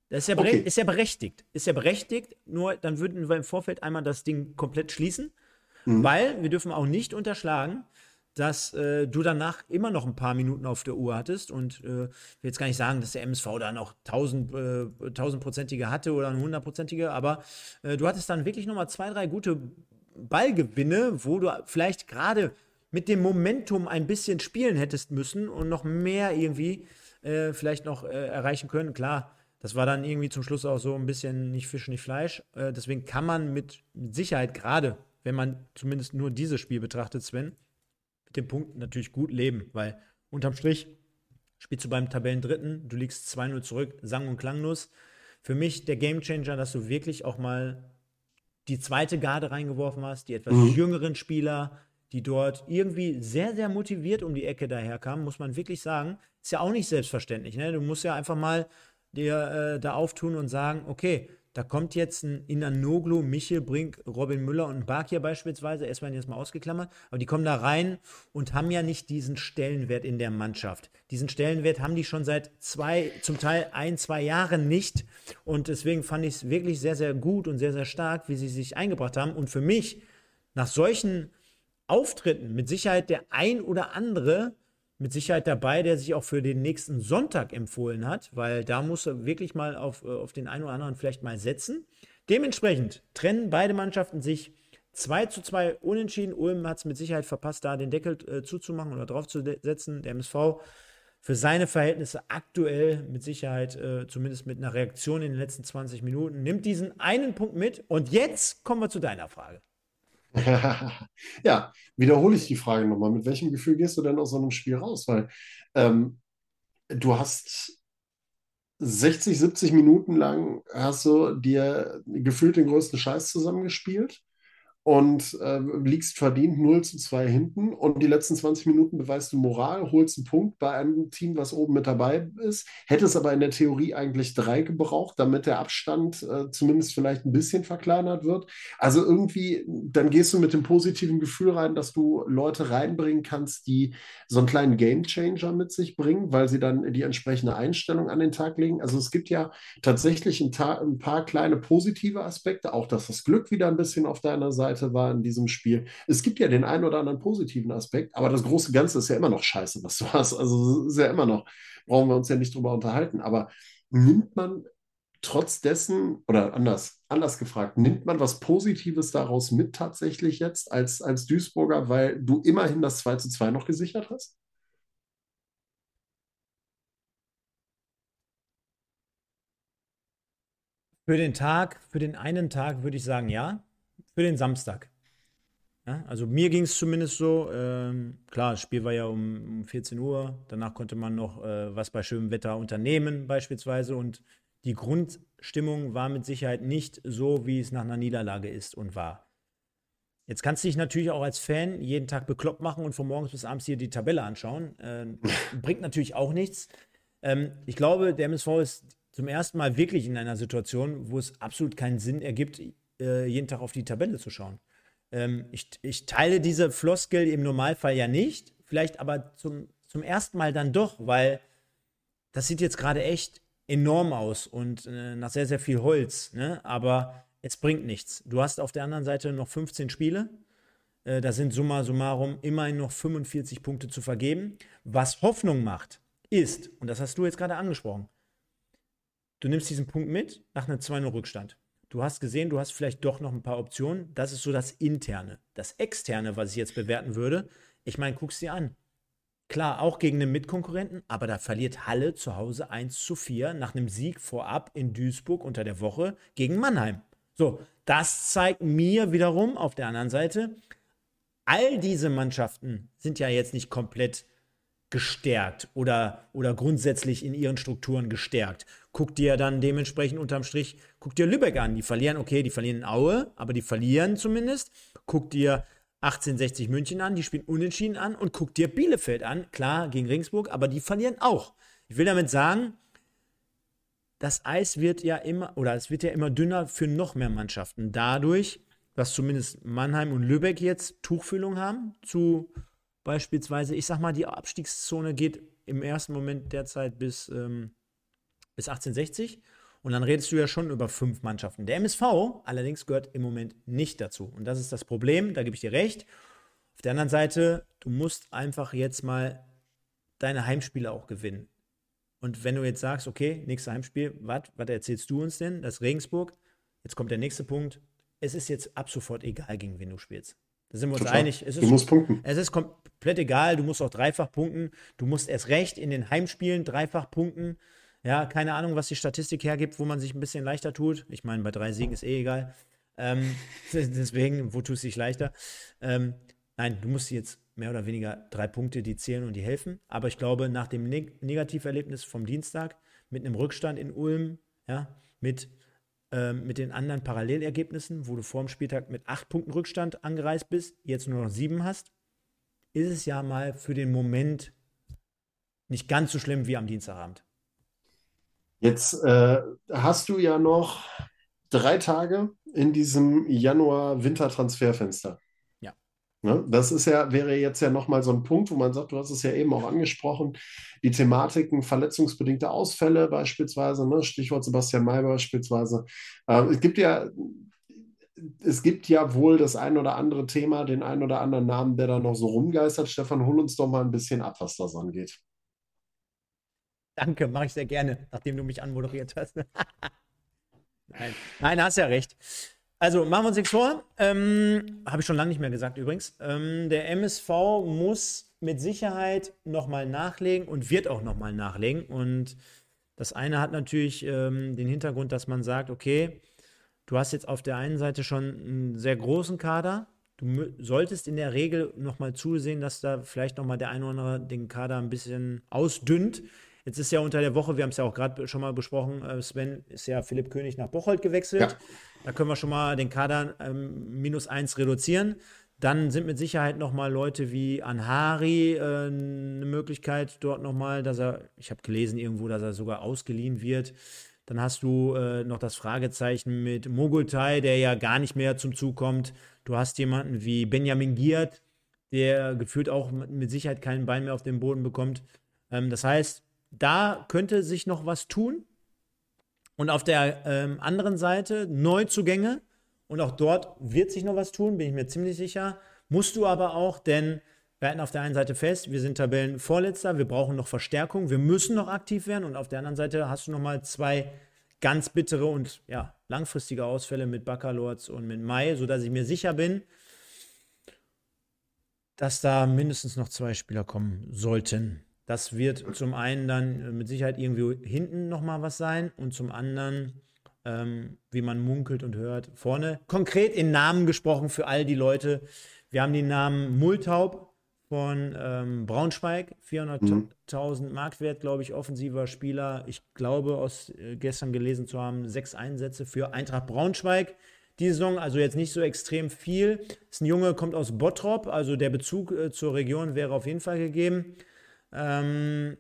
Das ist ja, okay. ist ja berechtigt. Ist ja berechtigt, nur dann würden wir im Vorfeld einmal das Ding komplett schließen, mhm. weil wir dürfen auch nicht unterschlagen, dass äh, du danach immer noch ein paar Minuten auf der Uhr hattest und äh, will jetzt gar nicht sagen, dass der MSV da noch tausend, äh, tausendprozentige hatte oder eine hundertprozentige, aber äh, du hattest dann wirklich noch mal zwei, drei gute Ballgewinne, wo du vielleicht gerade mit dem Momentum ein bisschen spielen hättest müssen und noch mehr irgendwie äh, vielleicht noch äh, erreichen können. Klar, das war dann irgendwie zum Schluss auch so ein bisschen nicht Fisch, nicht Fleisch. Äh, deswegen kann man mit, Sicherheit gerade, wenn man zumindest nur dieses Spiel betrachtet, Sven, mit dem Punkt natürlich gut leben, weil unterm Strich spielst du beim Tabellendritten, du liegst 2-0 zurück, sang- und klanglos. Für mich der Gamechanger, dass du wirklich auch mal die zweite Garde reingeworfen hast, die etwas mhm. jüngeren Spieler, die dort irgendwie sehr, sehr motiviert um die Ecke daherkamen, muss man wirklich sagen. Ist ja auch nicht selbstverständlich. Ne? Du musst ja einfach mal dir äh, da auftun und sagen, okay, da kommt jetzt ein Inanoglu, Michel Brink, Robin Müller und Bakir beispielsweise, erstmal jetzt mal ausgeklammert, aber die kommen da rein und haben ja nicht diesen Stellenwert in der Mannschaft. Diesen Stellenwert haben die schon seit zwei, zum Teil ein, zwei Jahren nicht. Und deswegen fand ich es wirklich sehr, sehr gut und sehr, sehr stark, wie sie sich eingebracht haben. Und für mich, nach solchen Auftritten, mit Sicherheit der ein oder andere, mit Sicherheit dabei, der sich auch für den nächsten Sonntag empfohlen hat, weil da muss er wirklich mal auf, äh, auf den einen oder anderen vielleicht mal setzen. Dementsprechend trennen beide Mannschaften sich 2 zu 2 unentschieden. Ulm hat es mit Sicherheit verpasst, da den Deckel äh, zuzumachen oder draufzusetzen. Der MSV für seine Verhältnisse aktuell mit Sicherheit, äh, zumindest mit einer Reaktion in den letzten 20 Minuten, nimmt diesen einen Punkt mit. Und jetzt kommen wir zu deiner Frage. *laughs* ja, wiederhole ich die Frage nochmal. Mit welchem Gefühl gehst du denn aus so einem Spiel raus? Weil ähm, du hast 60, 70 Minuten lang hast du dir gefühlt den größten Scheiß zusammengespielt und äh, liegst verdient 0 zu 2 hinten und die letzten 20 Minuten beweist du Moral, holst einen Punkt bei einem Team, was oben mit dabei ist, hättest aber in der Theorie eigentlich drei gebraucht, damit der Abstand äh, zumindest vielleicht ein bisschen verkleinert wird. Also irgendwie, dann gehst du mit dem positiven Gefühl rein, dass du Leute reinbringen kannst, die so einen kleinen Gamechanger mit sich bringen, weil sie dann die entsprechende Einstellung an den Tag legen. Also es gibt ja tatsächlich ein, ein paar kleine positive Aspekte, auch dass das Glück wieder ein bisschen auf deiner Seite Seite war in diesem Spiel. Es gibt ja den einen oder anderen positiven Aspekt, aber das große Ganze ist ja immer noch scheiße, was du *laughs* hast. Also ist ja immer noch, brauchen wir uns ja nicht drüber unterhalten. Aber nimmt man trotz dessen, oder anders, anders gefragt, nimmt man was Positives daraus mit tatsächlich jetzt als, als Duisburger, weil du immerhin das 2 zu 2 noch gesichert hast? Für den Tag, für den einen Tag würde ich sagen, ja für den Samstag. Ja, also mir ging es zumindest so. Ähm, klar, das Spiel war ja um, um 14 Uhr. Danach konnte man noch äh, was bei schönem Wetter unternehmen, beispielsweise. Und die Grundstimmung war mit Sicherheit nicht so, wie es nach einer Niederlage ist und war. Jetzt kannst du dich natürlich auch als Fan jeden Tag bekloppt machen und von morgens bis abends hier die Tabelle anschauen. Äh, *laughs* bringt natürlich auch nichts. Ähm, ich glaube, der MSV ist zum ersten Mal wirklich in einer Situation, wo es absolut keinen Sinn ergibt, äh, jeden Tag auf die Tabelle zu schauen. Ähm, ich, ich teile diese Floskel im Normalfall ja nicht, vielleicht aber zum, zum ersten Mal dann doch, weil das sieht jetzt gerade echt enorm aus und äh, nach sehr, sehr viel Holz, ne? aber es bringt nichts. Du hast auf der anderen Seite noch 15 Spiele. Äh, da sind summa summarum immerhin noch 45 Punkte zu vergeben. Was Hoffnung macht, ist, und das hast du jetzt gerade angesprochen, du nimmst diesen Punkt mit nach einem 2-0-Rückstand. Du hast gesehen, du hast vielleicht doch noch ein paar Optionen. Das ist so das Interne. Das Externe, was ich jetzt bewerten würde, ich meine, guck's dir an. Klar, auch gegen einen Mitkonkurrenten, aber da verliert Halle zu Hause 1 zu 4 nach einem Sieg vorab in Duisburg unter der Woche gegen Mannheim. So, das zeigt mir wiederum auf der anderen Seite, all diese Mannschaften sind ja jetzt nicht komplett gestärkt oder, oder grundsätzlich in ihren Strukturen gestärkt. Guck dir dann dementsprechend unterm Strich, guck dir Lübeck an. Die verlieren, okay, die verlieren in Aue, aber die verlieren zumindest. Guck dir 1860 München an, die spielen unentschieden an und guck dir Bielefeld an, klar, gegen Ringsburg, aber die verlieren auch. Ich will damit sagen, das Eis wird ja immer, oder es wird ja immer dünner für noch mehr Mannschaften. Dadurch, dass zumindest Mannheim und Lübeck jetzt Tuchfüllung haben zu beispielsweise, ich sag mal, die Abstiegszone geht im ersten Moment derzeit bis, ähm, bis 1860. Und dann redest du ja schon über fünf Mannschaften. Der MSV allerdings gehört im Moment nicht dazu. Und das ist das Problem, da gebe ich dir recht. Auf der anderen Seite, du musst einfach jetzt mal deine Heimspiele auch gewinnen. Und wenn du jetzt sagst, okay, nächstes Heimspiel, was erzählst du uns denn? Das Regensburg. Jetzt kommt der nächste Punkt. Es ist jetzt ab sofort egal, gegen wen du spielst. Da sind wir uns Total. einig. Es ist, du musst punkten. Es ist komplett egal. Du musst auch dreifach punkten. Du musst erst recht in den Heimspielen dreifach punkten. Ja, keine Ahnung, was die Statistik hergibt, wo man sich ein bisschen leichter tut. Ich meine, bei drei Siegen ist eh egal. Ähm, *laughs* deswegen, wo tust du dich leichter? Ähm, nein, du musst jetzt mehr oder weniger drei Punkte, die zählen und die helfen. Aber ich glaube, nach dem Neg Negativerlebnis vom Dienstag mit einem Rückstand in Ulm, ja, mit ähm, mit den anderen Parallelergebnissen, wo du vor dem Spieltag mit acht Punkten Rückstand angereist bist, jetzt nur noch sieben hast, ist es ja mal für den Moment nicht ganz so schlimm wie am Dienstagabend. Jetzt äh, hast du ja noch drei Tage in diesem Januar-Winter-Transferfenster. Ne? Das ist ja, wäre jetzt ja nochmal so ein Punkt, wo man sagt, du hast es ja eben auch angesprochen, die Thematiken verletzungsbedingte Ausfälle beispielsweise, ne? Stichwort Sebastian May beispielsweise. Äh, es gibt ja, es gibt ja wohl das ein oder andere Thema, den einen oder anderen Namen, der da noch so rumgeistert. Stefan, hol uns doch mal ein bisschen ab, was das angeht. Danke, mache ich sehr gerne, nachdem du mich anmoderiert hast. *laughs* Nein, Nein, hast ja recht. Also machen wir uns nichts vor. Ähm, Habe ich schon lange nicht mehr gesagt übrigens. Ähm, der MSV muss mit Sicherheit nochmal nachlegen und wird auch nochmal nachlegen. Und das eine hat natürlich ähm, den Hintergrund, dass man sagt, okay, du hast jetzt auf der einen Seite schon einen sehr großen Kader. Du solltest in der Regel nochmal zusehen, dass da vielleicht nochmal der eine oder andere den Kader ein bisschen ausdünnt. Jetzt ist ja unter der Woche, wir haben es ja auch gerade schon mal besprochen, äh, Sven ist ja Philipp König nach Bocholt gewechselt. Ja. Da können wir schon mal den Kader ähm, minus eins reduzieren. Dann sind mit Sicherheit noch mal Leute wie Anhari äh, eine Möglichkeit dort noch mal, dass er, ich habe gelesen irgendwo, dass er sogar ausgeliehen wird. Dann hast du äh, noch das Fragezeichen mit Mogultai, der ja gar nicht mehr zum Zug kommt. Du hast jemanden wie Benjamin Giert, der gefühlt auch mit Sicherheit kein Bein mehr auf den Boden bekommt. Ähm, das heißt, da könnte sich noch was tun. Und auf der ähm, anderen Seite Neuzugänge. Und auch dort wird sich noch was tun, bin ich mir ziemlich sicher. Musst du aber auch, denn wir halten auf der einen Seite fest, wir sind Tabellenvorletzter, wir brauchen noch Verstärkung, wir müssen noch aktiv werden. Und auf der anderen Seite hast du nochmal zwei ganz bittere und ja, langfristige Ausfälle mit Baccalords und mit Mai, sodass ich mir sicher bin, dass da mindestens noch zwei Spieler kommen sollten. Das wird zum einen dann äh, mit Sicherheit irgendwie hinten nochmal was sein und zum anderen, ähm, wie man munkelt und hört, vorne. Konkret in Namen gesprochen für all die Leute. Wir haben den Namen Multaub von ähm, Braunschweig, 400.000 mhm. Marktwert, glaube ich, offensiver Spieler. Ich glaube, aus äh, gestern gelesen zu haben, sechs Einsätze für Eintracht Braunschweig. Die Saison, also jetzt nicht so extrem viel. Ist ein Junge, kommt aus Bottrop, also der Bezug äh, zur Region wäre auf jeden Fall gegeben. Ähm,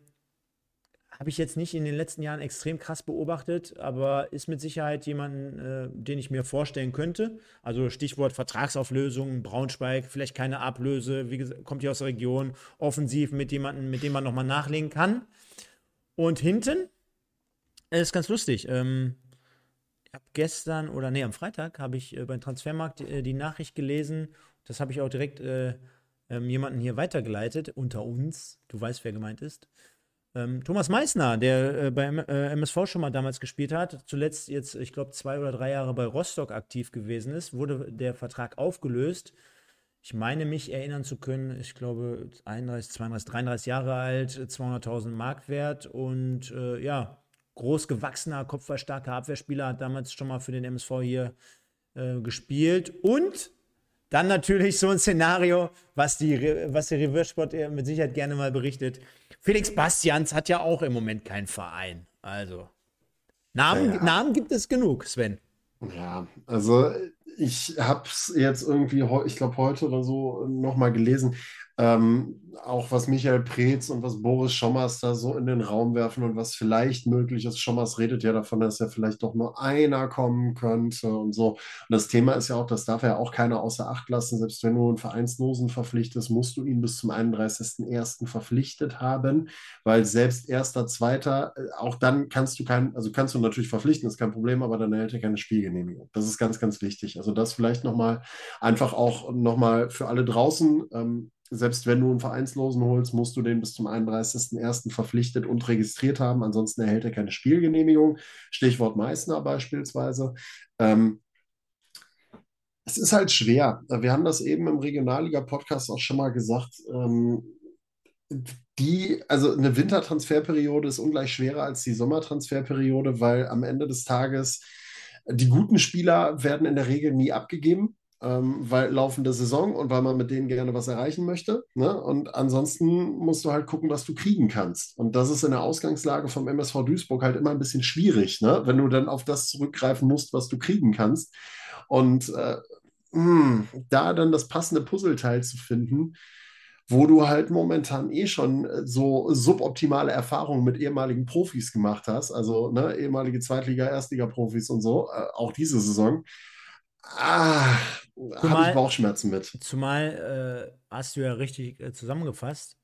habe ich jetzt nicht in den letzten Jahren extrem krass beobachtet, aber ist mit Sicherheit jemanden, äh, den ich mir vorstellen könnte. Also Stichwort Vertragsauflösung, Braunschweig, vielleicht keine Ablöse, wie gesagt, kommt hier aus der Region, offensiv mit jemandem, mit dem man nochmal nachlegen kann. Und hinten ist ganz lustig. Ähm, gestern oder nee, am Freitag habe ich äh, beim Transfermarkt äh, die Nachricht gelesen. Das habe ich auch direkt äh, ähm, jemanden hier weitergeleitet, unter uns, du weißt, wer gemeint ist. Ähm, Thomas Meissner, der äh, beim äh, MSV schon mal damals gespielt hat, zuletzt jetzt, ich glaube, zwei oder drei Jahre bei Rostock aktiv gewesen ist, wurde der Vertrag aufgelöst. Ich meine mich erinnern zu können, ich glaube 31, 32, 33 Jahre alt, 200.000 Marktwert und äh, ja, groß gewachsener, kopfballstarker Abwehrspieler, hat damals schon mal für den MSV hier äh, gespielt und dann natürlich so ein Szenario, was, die, was der Reverse-Sport mit Sicherheit gerne mal berichtet. Felix Bastians hat ja auch im Moment keinen Verein. Also, Namen, ja. Namen gibt es genug, Sven. Ja, also ich habe es jetzt irgendwie, ich glaube, heute oder so nochmal gelesen. Ähm, auch was Michael Preetz und was Boris Schommers da so in den Raum werfen und was vielleicht möglich ist. Schommers redet ja davon, dass ja vielleicht doch nur einer kommen könnte und so. Und das Thema ist ja auch, das darf ja auch keiner außer Acht lassen. Selbst wenn du einen Vereinslosen verpflichtest, musst du ihn bis zum 31.01. verpflichtet haben, weil selbst erster, zweiter, äh, auch dann kannst du kein, also kannst du natürlich verpflichten, ist kein Problem, aber dann erhält er keine Spielgenehmigung. Das ist ganz, ganz wichtig. Also das vielleicht nochmal einfach auch nochmal für alle draußen. Ähm, selbst wenn du einen Vereinslosen holst, musst du den bis zum 31.01. verpflichtet und registriert haben. Ansonsten erhält er keine Spielgenehmigung. Stichwort Meißner beispielsweise. Ähm, es ist halt schwer. Wir haben das eben im Regionalliga-Podcast auch schon mal gesagt. Ähm, die, also eine Wintertransferperiode ist ungleich schwerer als die Sommertransferperiode, weil am Ende des Tages die guten Spieler werden in der Regel nie abgegeben ähm, weil laufende Saison und weil man mit denen gerne was erreichen möchte. Ne? Und ansonsten musst du halt gucken, was du kriegen kannst. Und das ist in der Ausgangslage vom MSV Duisburg halt immer ein bisschen schwierig, ne? wenn du dann auf das zurückgreifen musst, was du kriegen kannst. Und äh, mh, hm, da dann das passende Puzzleteil zu finden, wo du halt momentan eh schon äh, so suboptimale Erfahrungen mit ehemaligen Profis gemacht hast, also ne, ehemalige Zweitliga-, Erstliga-Profis und so, äh, auch diese Saison. Ah, habe ich Bauchschmerzen mit. Zumal äh, hast du ja richtig äh, zusammengefasst.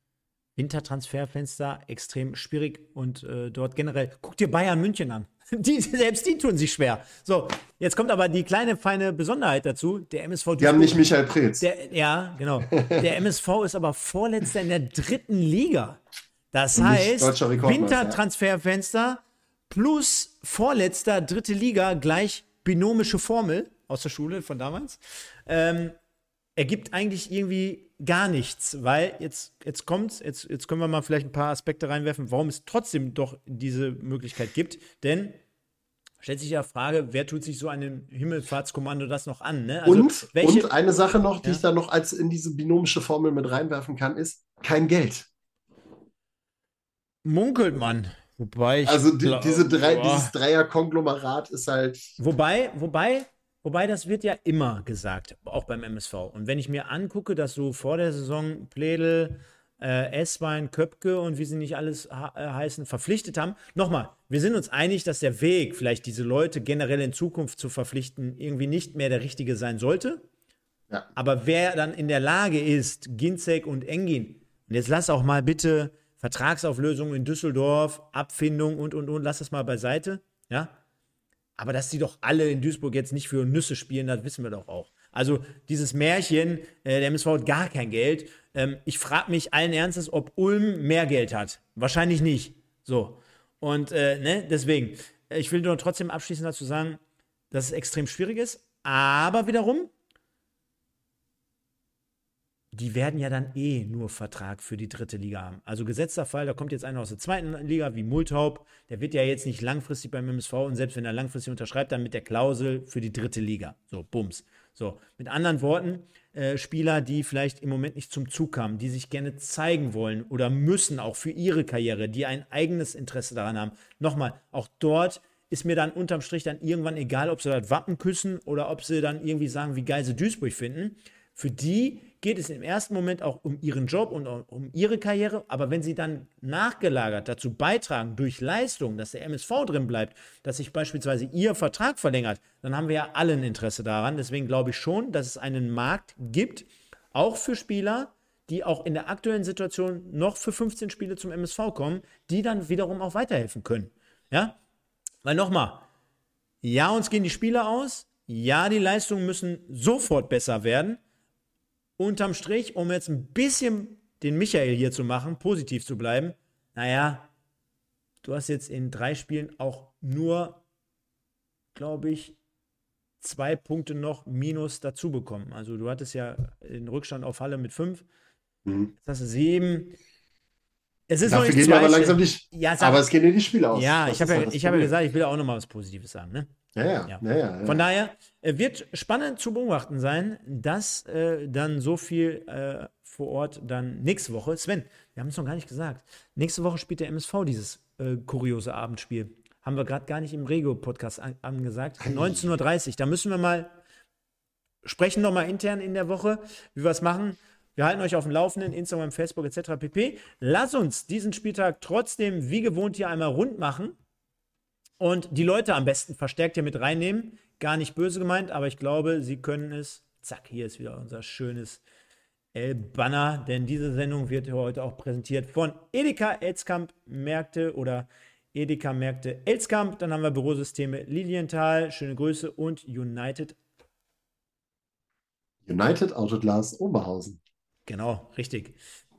Wintertransferfenster extrem schwierig und äh, dort generell. Guck dir Bayern München an. *laughs* Die, selbst die tun sich schwer. So, jetzt kommt aber die kleine feine Besonderheit dazu. Der MSV. Die haben nicht Michael Preetz. Der, ja, genau. *laughs* Der MSV ist aber Vorletzter in der dritten Liga. Das heißt, Wintertransferfenster plus Vorletzter dritte Liga gleich binomische Formel. Aus der Schule von damals, ähm, ergibt eigentlich irgendwie gar nichts, weil jetzt, jetzt kommt's, jetzt, jetzt können wir mal vielleicht ein paar Aspekte reinwerfen, warum es trotzdem doch diese Möglichkeit gibt. Denn stellt sich ja Frage, wer tut sich so einem Himmelfahrtskommando das noch an? Ne? Also und, welche, und eine Sache noch, die ja? ich da noch als in diese binomische Formel mit reinwerfen kann, ist kein Geld. Munkelt man. Wobei also die, diese drei, dieses Dreier-Konglomerat ist halt. Wobei, wobei, wobei, das wird ja immer gesagt, auch beim MSV. Und wenn ich mir angucke, dass so vor der Saison Pledel, äh, Esswein, Köpke und wie sie nicht alles äh, heißen, verpflichtet haben. Nochmal, wir sind uns einig, dass der Weg, vielleicht diese Leute generell in Zukunft zu verpflichten, irgendwie nicht mehr der richtige sein sollte. Ja. Aber wer dann in der Lage ist, Ginzek und Engin, und jetzt lass auch mal bitte Vertragsauflösung in Düsseldorf, Abfindung und, und, und, lass das mal beiseite, ja. Aber dass die doch alle in Duisburg jetzt nicht für Nüsse spielen, das wissen wir doch auch. Also dieses Märchen, äh, der MSV hat gar kein Geld. Ähm, ich frage mich allen Ernstes, ob Ulm mehr Geld hat. Wahrscheinlich nicht. So. Und äh, ne, deswegen, ich will nur trotzdem abschließend dazu sagen, dass es extrem schwierig ist. Aber wiederum, die werden ja dann eh nur Vertrag für die dritte Liga haben. Also gesetzter Fall, da kommt jetzt einer aus der zweiten Liga wie Multhaup, der wird ja jetzt nicht langfristig beim MSV und selbst wenn er langfristig unterschreibt, dann mit der Klausel für die dritte Liga. So, bums. So, mit anderen Worten, äh, Spieler, die vielleicht im Moment nicht zum Zug kamen, die sich gerne zeigen wollen oder müssen, auch für ihre Karriere, die ein eigenes Interesse daran haben. Nochmal, auch dort ist mir dann unterm Strich dann irgendwann egal, ob sie das Wappen küssen oder ob sie dann irgendwie sagen, wie geil sie Duisburg finden. Für die geht es im ersten Moment auch um ihren Job und um ihre Karriere. Aber wenn sie dann nachgelagert dazu beitragen, durch Leistung, dass der MSV drin bleibt, dass sich beispielsweise ihr Vertrag verlängert, dann haben wir ja alle ein Interesse daran. Deswegen glaube ich schon, dass es einen Markt gibt, auch für Spieler, die auch in der aktuellen Situation noch für 15 Spiele zum MSV kommen, die dann wiederum auch weiterhelfen können. Ja? Weil nochmal, ja, uns gehen die Spiele aus, ja, die Leistungen müssen sofort besser werden unterm Strich, um jetzt ein bisschen den Michael hier zu machen, positiv zu bleiben, naja, du hast jetzt in drei Spielen auch nur, glaube ich, zwei Punkte noch minus dazu bekommen. Also du hattest ja den Rückstand auf Halle mit fünf. Mhm. Jetzt hast du sieben. Es ist Dafür noch nicht gehen aber langsam nicht. Ja, aber es gehen in die Spiele aus. Ja, das ich habe ja, hab ja gesagt, ich will auch noch mal was Positives sagen. Ne? Ja, ja. ja. ja, Von daher äh, wird spannend zu beobachten sein, dass äh, dann so viel äh, vor Ort dann nächste Woche, Sven, wir haben es noch gar nicht gesagt, nächste Woche spielt der MSV dieses äh, kuriose Abendspiel. Haben wir gerade gar nicht im Rego-Podcast an, angesagt. 19.30 Uhr. Da müssen wir mal sprechen, noch mal intern in der Woche, wie wir es machen. Wir halten euch auf dem Laufenden, Instagram, Facebook etc. pp. Lass uns diesen Spieltag trotzdem wie gewohnt hier einmal rund machen und die Leute am besten verstärkt hier mit reinnehmen. Gar nicht böse gemeint, aber ich glaube, sie können es. Zack, hier ist wieder unser schönes L-Banner, denn diese Sendung wird heute auch präsentiert von Edeka Elskamp Märkte oder Edeka Märkte Elskamp. Dann haben wir Bürosysteme Lilienthal, schöne Grüße und United. United Autoglas Oberhausen. Genau, richtig.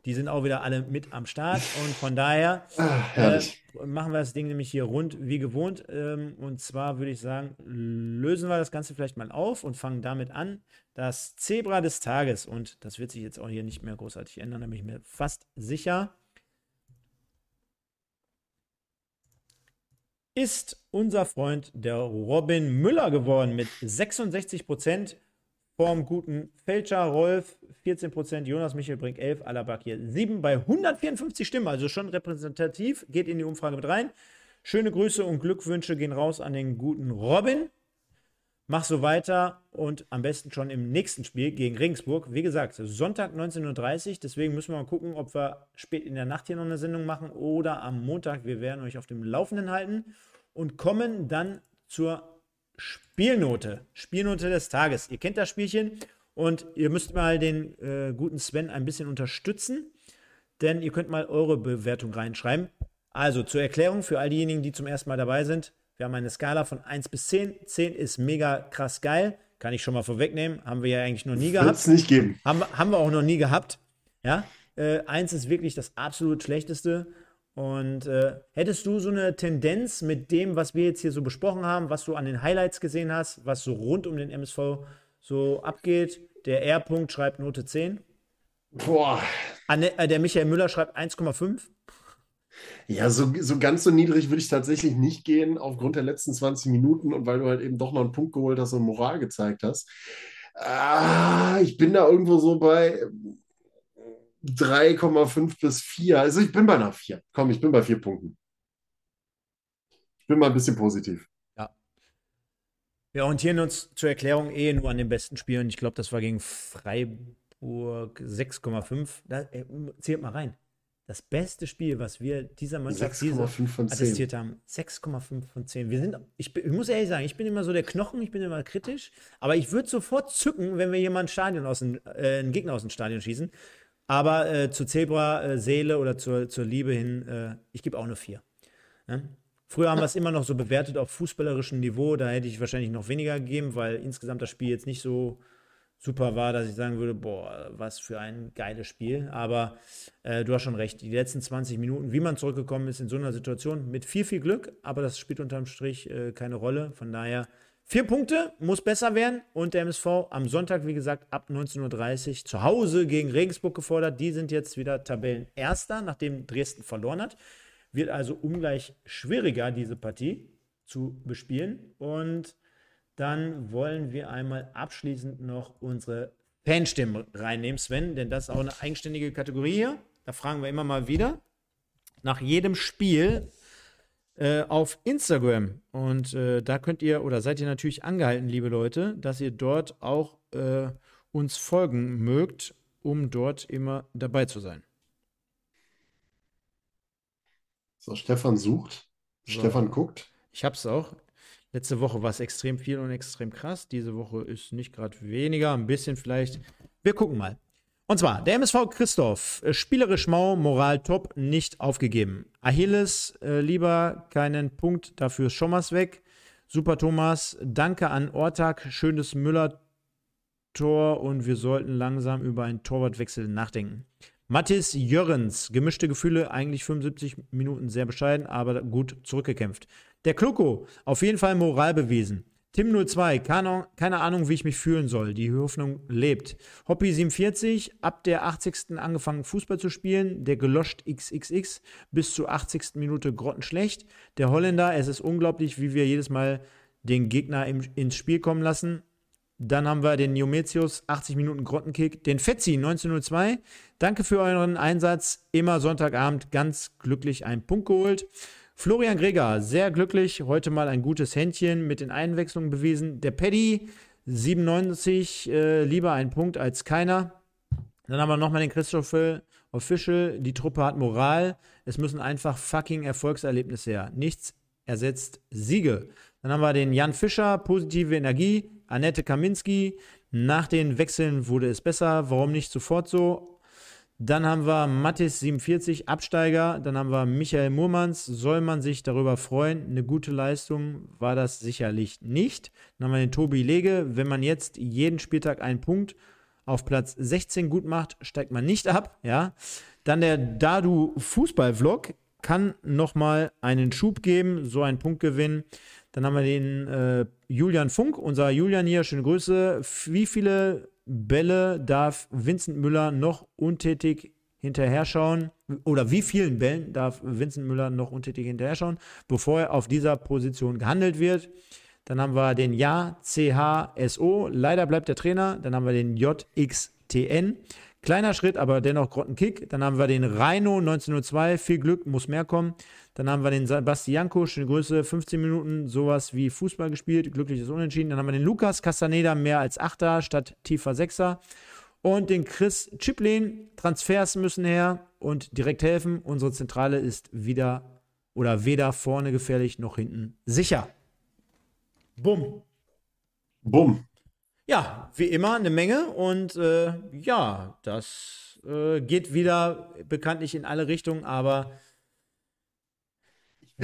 Die sind auch wieder alle mit am Start und von daher Ach, äh, machen wir das Ding nämlich hier rund wie gewohnt. Ähm, und zwar würde ich sagen, lösen wir das Ganze vielleicht mal auf und fangen damit an. Das Zebra des Tages, und das wird sich jetzt auch hier nicht mehr großartig ändern, da bin ich mir fast sicher, ist unser Freund der Robin Müller geworden mit 66 Prozent vom guten Fälscher Rolf 14%, Jonas Michel bringt 11, Alabak hier 7 bei 154 Stimmen, also schon repräsentativ, geht in die Umfrage mit rein. Schöne Grüße und Glückwünsche gehen raus an den guten Robin. Mach so weiter und am besten schon im nächsten Spiel gegen Regensburg. Wie gesagt, Sonntag 19.30 Uhr. Deswegen müssen wir mal gucken, ob wir spät in der Nacht hier noch eine Sendung machen oder am Montag. Wir werden euch auf dem Laufenden halten und kommen dann zur Spielnote. Spielnote des Tages. Ihr kennt das Spielchen und ihr müsst mal den äh, guten Sven ein bisschen unterstützen, denn ihr könnt mal eure Bewertung reinschreiben. Also zur Erklärung für all diejenigen, die zum ersten Mal dabei sind. Wir haben eine Skala von 1 bis 10. 10 ist mega krass geil. Kann ich schon mal vorwegnehmen. Haben wir ja eigentlich noch nie gehabt. Wird es nicht geben. Haben, haben wir auch noch nie gehabt. Ja. Äh, 1 ist wirklich das absolut schlechteste. Und äh, hättest du so eine Tendenz mit dem, was wir jetzt hier so besprochen haben, was du an den Highlights gesehen hast, was so rund um den MSV so abgeht? Der R-Punkt schreibt Note 10. Boah. Anne, äh, der Michael Müller schreibt 1,5. Ja, so, so ganz so niedrig würde ich tatsächlich nicht gehen, aufgrund der letzten 20 Minuten und weil du halt eben doch noch einen Punkt geholt hast und Moral gezeigt hast. Ah, ich bin da irgendwo so bei 3,5 bis 4. Also ich bin bei einer 4. Komm, ich bin bei 4 Punkten. Ich bin mal ein bisschen positiv. Ja. Wir orientieren uns zur Erklärung eh nur an den besten Spielen. Ich glaube, das war gegen Freiburg 6,5. Äh, zählt mal rein. Das beste Spiel, was wir dieser Mannschaft attestiert haben, 6,5 von 10. Wir sind, ich, ich, muss ehrlich sagen, ich bin immer so der Knochen, ich bin immer kritisch, aber ich würde sofort zücken, wenn wir jemanden Stadion aus dem, äh, einen Gegner aus dem Stadion schießen. Aber äh, zur Zebra-Seele äh, oder zur, zur Liebe hin, äh, ich gebe auch eine 4. Ne? Früher haben wir es immer noch so bewertet auf fußballerischem Niveau, da hätte ich wahrscheinlich noch weniger gegeben, weil insgesamt das Spiel jetzt nicht so super war, dass ich sagen würde, boah, was für ein geiles Spiel. Aber äh, du hast schon recht, die letzten 20 Minuten, wie man zurückgekommen ist in so einer Situation, mit viel, viel Glück, aber das spielt unterm Strich äh, keine Rolle. Von daher Vier Punkte, muss besser werden. Und der MSV am Sonntag, wie gesagt, ab 19.30 Uhr zu Hause gegen Regensburg gefordert. Die sind jetzt wieder Tabellenerster, nachdem Dresden verloren hat. Wird also ungleich schwieriger, diese Partie zu bespielen. Und dann wollen wir einmal abschließend noch unsere Fanstimmen reinnehmen, Sven, denn das ist auch eine eigenständige Kategorie hier. Da fragen wir immer mal wieder nach jedem Spiel äh, auf Instagram. Und äh, da könnt ihr oder seid ihr natürlich angehalten, liebe Leute, dass ihr dort auch äh, uns folgen mögt, um dort immer dabei zu sein. So, Stefan sucht. So. Stefan guckt. Ich hab's auch. Letzte Woche war es extrem viel und extrem krass. Diese Woche ist nicht gerade weniger, ein bisschen vielleicht. Wir gucken mal. Und zwar, der MSV Christoph, äh, spielerisch mau, Moral top, nicht aufgegeben. Achilles, äh, lieber keinen Punkt, dafür Schommers weg. Super Thomas, danke an Ortag, schönes Müller-Tor und wir sollten langsam über einen Torwartwechsel nachdenken. Mathis Jörrens, gemischte Gefühle, eigentlich 75 Minuten sehr bescheiden, aber gut zurückgekämpft. Der Kloko, auf jeden Fall Moral bewiesen. Tim02, keine, keine Ahnung, wie ich mich fühlen soll. Die Hoffnung lebt. Hoppy47, ab der 80. angefangen Fußball zu spielen. Der geloscht XXX bis zur 80. Minute grottenschlecht. Der Holländer, es ist unglaublich, wie wir jedes Mal den Gegner im, ins Spiel kommen lassen. Dann haben wir den Neometius, 80 Minuten Grottenkick. Den Fetzi, 1902. Danke für euren Einsatz. Immer Sonntagabend ganz glücklich einen Punkt geholt. Florian Greger, sehr glücklich, heute mal ein gutes Händchen mit den Einwechslungen bewiesen. Der Paddy, 97, äh, lieber ein Punkt als keiner. Dann haben wir nochmal den Christoph Official, die Truppe hat Moral. Es müssen einfach fucking Erfolgserlebnisse her. Nichts ersetzt Siege. Dann haben wir den Jan Fischer, positive Energie. Annette Kaminski, nach den Wechseln wurde es besser. Warum nicht sofort so? Dann haben wir Mattis 47, Absteiger. Dann haben wir Michael Murmans. Soll man sich darüber freuen? Eine gute Leistung war das sicherlich nicht. Dann haben wir den Tobi Lege. Wenn man jetzt jeden Spieltag einen Punkt auf Platz 16 gut macht, steigt man nicht ab. Ja. Dann der Dadu Fußball-Vlog kann nochmal einen Schub geben, so einen Punkt gewinnen. Dann haben wir den äh, Julian Funk, unser Julian hier, schöne Grüße. Wie viele Bälle darf Vincent Müller noch untätig hinterher schauen? Oder wie vielen Bällen darf Vincent Müller noch untätig hinterher schauen, bevor er auf dieser Position gehandelt wird? Dann haben wir den Ja CHSO, leider bleibt der Trainer. Dann haben wir den JXTN. Kleiner Schritt, aber dennoch Grottenkick. Dann haben wir den Rhino 1902, viel Glück, muss mehr kommen. Dann haben wir den Sebastianko, schöne Größe, 15 Minuten, sowas wie Fußball gespielt, glückliches Unentschieden. Dann haben wir den Lukas Castaneda, mehr als Achter statt tiefer Sechser. Und den Chris Chiplin, Transfers müssen her und direkt helfen. Unsere Zentrale ist wieder oder weder vorne gefährlich noch hinten sicher. Bumm. Bumm. Ja, wie immer eine Menge und äh, ja, das äh, geht wieder bekanntlich in alle Richtungen, aber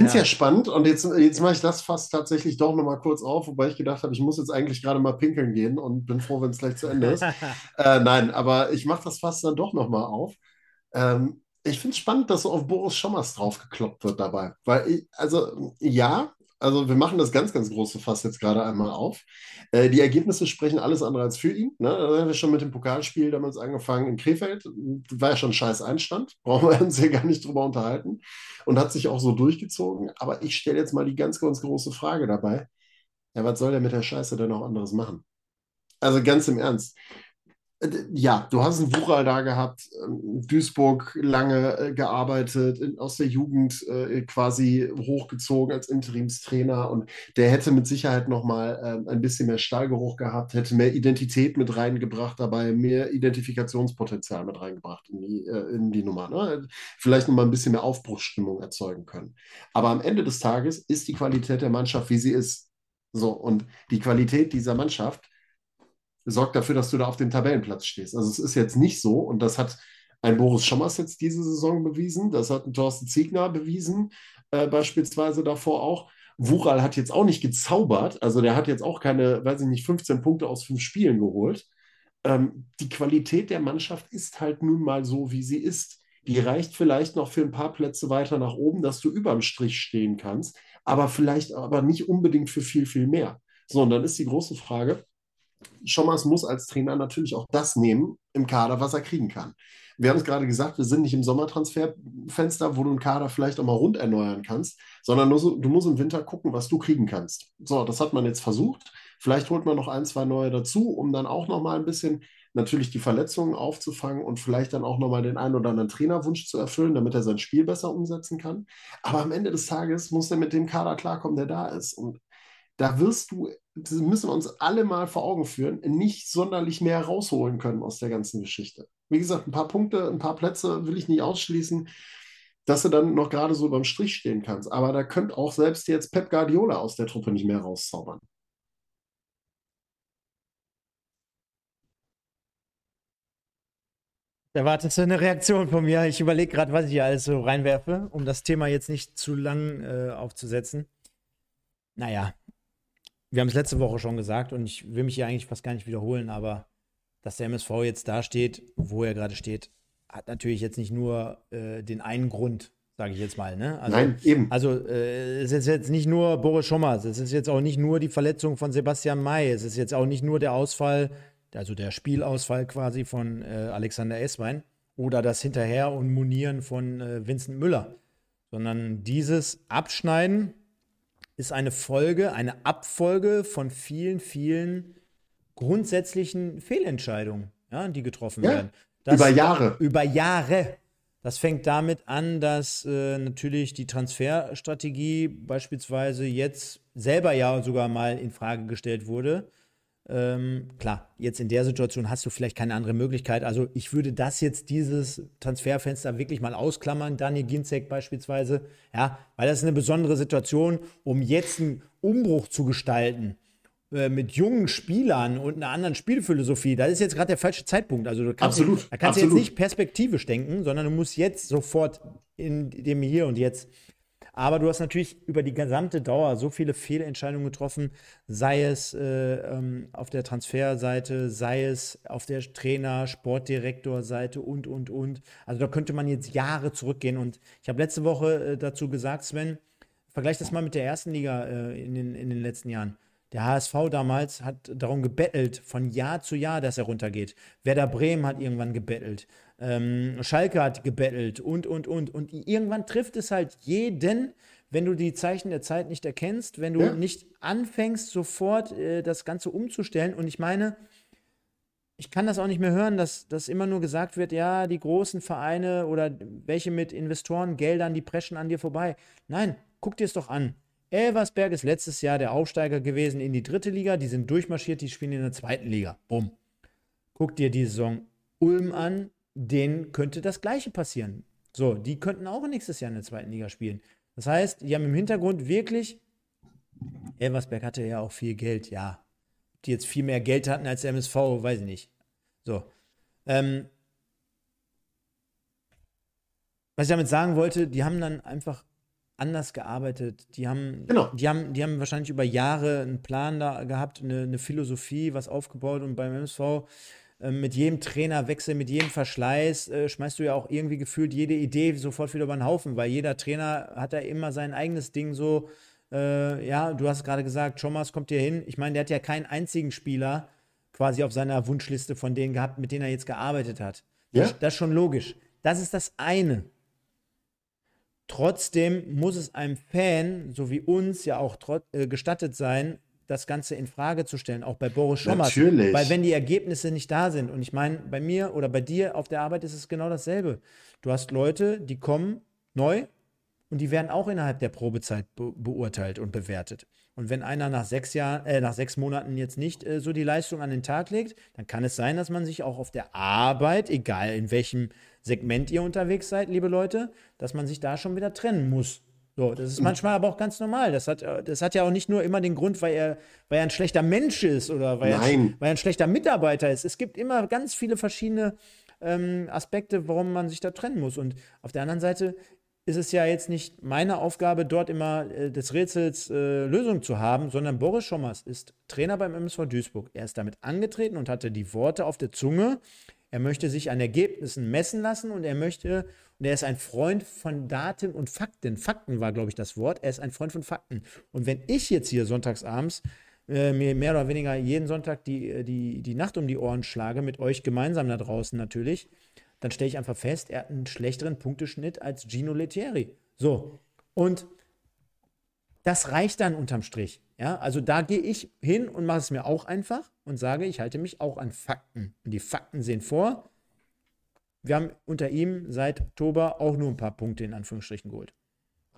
finde es ja. ja. spannend und jetzt, jetzt mache ich das fast tatsächlich doch nochmal kurz auf, wobei ich gedacht habe, ich muss jetzt eigentlich gerade mal pinkeln gehen und bin froh, wenn es gleich zu Ende ist. *laughs* äh, nein, aber ich mache das fast dann doch nochmal auf. Ähm, ich finde es spannend, dass so auf Boris Schommers draufgekloppt wird dabei. Weil, ich, also, ja, also wir machen das ganz, ganz große Fass jetzt gerade einmal auf. Äh, die Ergebnisse sprechen alles andere als für ihn. Ne? Da haben wir schon mit dem Pokalspiel damals angefangen in Krefeld. War ja schon ein scheiß Einstand. *laughs* Brauchen wir uns hier gar nicht drüber unterhalten. Und hat sich auch so durchgezogen. Aber ich stelle jetzt mal die ganz, ganz große Frage dabei. Ja, was soll der mit der Scheiße denn noch anderes machen? Also ganz im Ernst. Äh, ja, du hast einen Wuchal da gehabt, ähm, Duisburg lange äh, gearbeitet, aus der Jugend äh, quasi hochgezogen als Interimstrainer und der hätte mit Sicherheit nochmal äh, ein bisschen mehr Stallgeruch gehabt, hätte mehr Identität mit reingebracht dabei, mehr Identifikationspotenzial mit reingebracht in die, in die Nummer. Ne? Vielleicht nochmal ein bisschen mehr Aufbruchsstimmung erzeugen können. Aber am Ende des Tages ist die Qualität der Mannschaft, wie sie ist. So, und die Qualität dieser Mannschaft sorgt dafür, dass du da auf dem Tabellenplatz stehst. Also es ist jetzt nicht so, und das hat ein Boris Schommers jetzt diese Saison bewiesen, das hat ein Thorsten Ziegner bewiesen, äh, beispielsweise davor auch. Wural hat jetzt auch nicht gezaubert, also der hat jetzt auch keine, weiß ich nicht, 15 Punkte aus fünf Spielen geholt. Ähm, die Qualität der Mannschaft ist halt nun mal so, wie sie ist. Die reicht vielleicht noch für ein paar Plätze weiter nach oben, dass du überm Strich stehen kannst, aber vielleicht aber nicht unbedingt für viel, viel mehr. So, und dann ist die große Frage, Schommers muss als Trainer natürlich auch das nehmen im Kader, was er kriegen kann. Wir haben es gerade gesagt, wir sind nicht im Sommertransferfenster, wo du einen Kader vielleicht auch mal rund erneuern kannst, sondern so, du musst im Winter gucken, was du kriegen kannst. So, das hat man jetzt versucht. Vielleicht holt man noch ein, zwei neue dazu, um dann auch noch mal ein bisschen natürlich die Verletzungen aufzufangen und vielleicht dann auch noch mal den einen oder anderen Trainerwunsch zu erfüllen, damit er sein Spiel besser umsetzen kann. Aber am Ende des Tages muss er mit dem Kader klarkommen, der da ist. Und da wirst du, müssen wir uns alle mal vor Augen führen, nicht sonderlich mehr rausholen können aus der ganzen Geschichte. Wie gesagt, ein paar Punkte, ein paar Plätze will ich nicht ausschließen, dass du dann noch gerade so beim Strich stehen kannst. Aber da könnte auch selbst jetzt Pep Guardiola aus der Truppe nicht mehr rauszaubern. Da wartest du eine Reaktion von mir. Ich überlege gerade, was ich hier alles so reinwerfe, um das Thema jetzt nicht zu lang äh, aufzusetzen. Naja, wir haben es letzte Woche schon gesagt und ich will mich hier eigentlich fast gar nicht wiederholen, aber dass der MSV jetzt da steht, wo er gerade steht, hat natürlich jetzt nicht nur äh, den einen Grund, sage ich jetzt mal. Ne? Also, Nein, eben. Also äh, es ist jetzt nicht nur Boris Schommers, es ist jetzt auch nicht nur die Verletzung von Sebastian May, es ist jetzt auch nicht nur der Ausfall, also der Spielausfall quasi von äh, Alexander Esswein oder das Hinterher und Monieren von äh, Vincent Müller, sondern dieses Abschneiden ist eine Folge, eine Abfolge von vielen, vielen grundsätzlichen Fehlentscheidungen, ja, die getroffen ja, werden. Das, über Jahre. Über Jahre. Das fängt damit an, dass äh, natürlich die Transferstrategie beispielsweise jetzt selber ja sogar mal in Frage gestellt wurde. Ähm, klar, jetzt in der Situation hast du vielleicht keine andere Möglichkeit. Also ich würde das jetzt, dieses Transferfenster wirklich mal ausklammern, Daniel Ginzek beispielsweise, ja, weil das ist eine besondere Situation, um jetzt einen Umbruch zu gestalten äh, mit jungen Spielern und einer anderen Spielphilosophie, das ist jetzt gerade der falsche Zeitpunkt. Also du kannst, absolut, da kannst absolut. du jetzt nicht perspektivisch denken, sondern du musst jetzt sofort in dem Hier und Jetzt aber du hast natürlich über die gesamte Dauer so viele Fehlentscheidungen getroffen, sei es äh, ähm, auf der Transferseite, sei es auf der Trainer-, Sportdirektorseite und, und, und. Also da könnte man jetzt Jahre zurückgehen. Und ich habe letzte Woche äh, dazu gesagt, Sven, vergleich das mal mit der ersten Liga äh, in, den, in den letzten Jahren. Der HSV damals hat darum gebettelt, von Jahr zu Jahr, dass er runtergeht. Werder Bremen hat irgendwann gebettelt. Ähm, Schalke hat gebettelt und, und, und. Und irgendwann trifft es halt jeden, wenn du die Zeichen der Zeit nicht erkennst, wenn du ja. nicht anfängst, sofort äh, das Ganze umzustellen. Und ich meine, ich kann das auch nicht mehr hören, dass, dass immer nur gesagt wird, ja, die großen Vereine oder welche mit Investorengeldern, die preschen an dir vorbei. Nein, guck dir es doch an. Elversberg ist letztes Jahr der Aufsteiger gewesen in die dritte Liga. Die sind durchmarschiert, die spielen in der zweiten Liga. Bumm. Guck dir die Saison Ulm an, denen könnte das Gleiche passieren. So, die könnten auch nächstes Jahr in der zweiten Liga spielen. Das heißt, die haben im Hintergrund wirklich, Elversberg hatte ja auch viel Geld, ja. Die jetzt viel mehr Geld hatten als der MSV, weiß ich nicht. So. Ähm, was ich damit sagen wollte, die haben dann einfach anders gearbeitet. Die haben, genau. die haben, die haben wahrscheinlich über Jahre einen Plan da gehabt, eine, eine Philosophie, was aufgebaut und beim MSV mit jedem Trainerwechsel, mit jedem Verschleiß äh, schmeißt du ja auch irgendwie gefühlt jede Idee sofort wieder über den Haufen, weil jeder Trainer hat da immer sein eigenes Ding so. Äh, ja, du hast gerade gesagt, Thomas kommt hier hin. Ich meine, der hat ja keinen einzigen Spieler quasi auf seiner Wunschliste von denen gehabt, mit denen er jetzt gearbeitet hat. Ja? Das, das ist schon logisch. Das ist das eine. Trotzdem muss es einem Fan, so wie uns, ja auch äh, gestattet sein, das Ganze in Frage zu stellen, auch bei Boris Schommers. Natürlich. Weil wenn die Ergebnisse nicht da sind, und ich meine, bei mir oder bei dir auf der Arbeit ist es genau dasselbe. Du hast Leute, die kommen neu und die werden auch innerhalb der Probezeit be beurteilt und bewertet. Und wenn einer nach sechs Jahren, äh, nach sechs Monaten jetzt nicht äh, so die Leistung an den Tag legt, dann kann es sein, dass man sich auch auf der Arbeit, egal in welchem Segment ihr unterwegs seid, liebe Leute, dass man sich da schon wieder trennen muss. So, das ist manchmal aber auch ganz normal. Das hat, das hat ja auch nicht nur immer den Grund, weil er, weil er ein schlechter Mensch ist oder weil, Er, weil er ein schlechter Mitarbeiter ist. Es gibt immer ganz viele verschiedene ähm, Aspekte, warum man sich da trennen muss. Und auf der anderen Seite ist es ja jetzt nicht meine Aufgabe, dort immer äh, des Rätsels äh, Lösung zu haben, sondern Boris Schommers ist Trainer beim MSV Duisburg. Er ist damit angetreten und hatte die Worte auf der Zunge. Er möchte sich an Ergebnissen messen lassen und er möchte und er ist ein Freund von Daten und Fakten. Fakten war, glaube ich, das Wort. Er ist ein Freund von Fakten. Und wenn ich jetzt hier sonntagsabends äh, mir mehr oder weniger jeden Sonntag die, äh, die, die Nacht um die Ohren schlage, mit euch gemeinsam da draußen natürlich, dann stelle ich einfach fest, er hat einen schlechteren Punkteschnitt als Gino Lettieri. So. Und das reicht dann unterm Strich. Ja, also da gehe ich hin und mache es mir auch einfach und sage, ich halte mich auch an Fakten. Und die Fakten sehen vor, wir haben unter ihm seit Oktober auch nur ein paar Punkte in Anführungsstrichen geholt.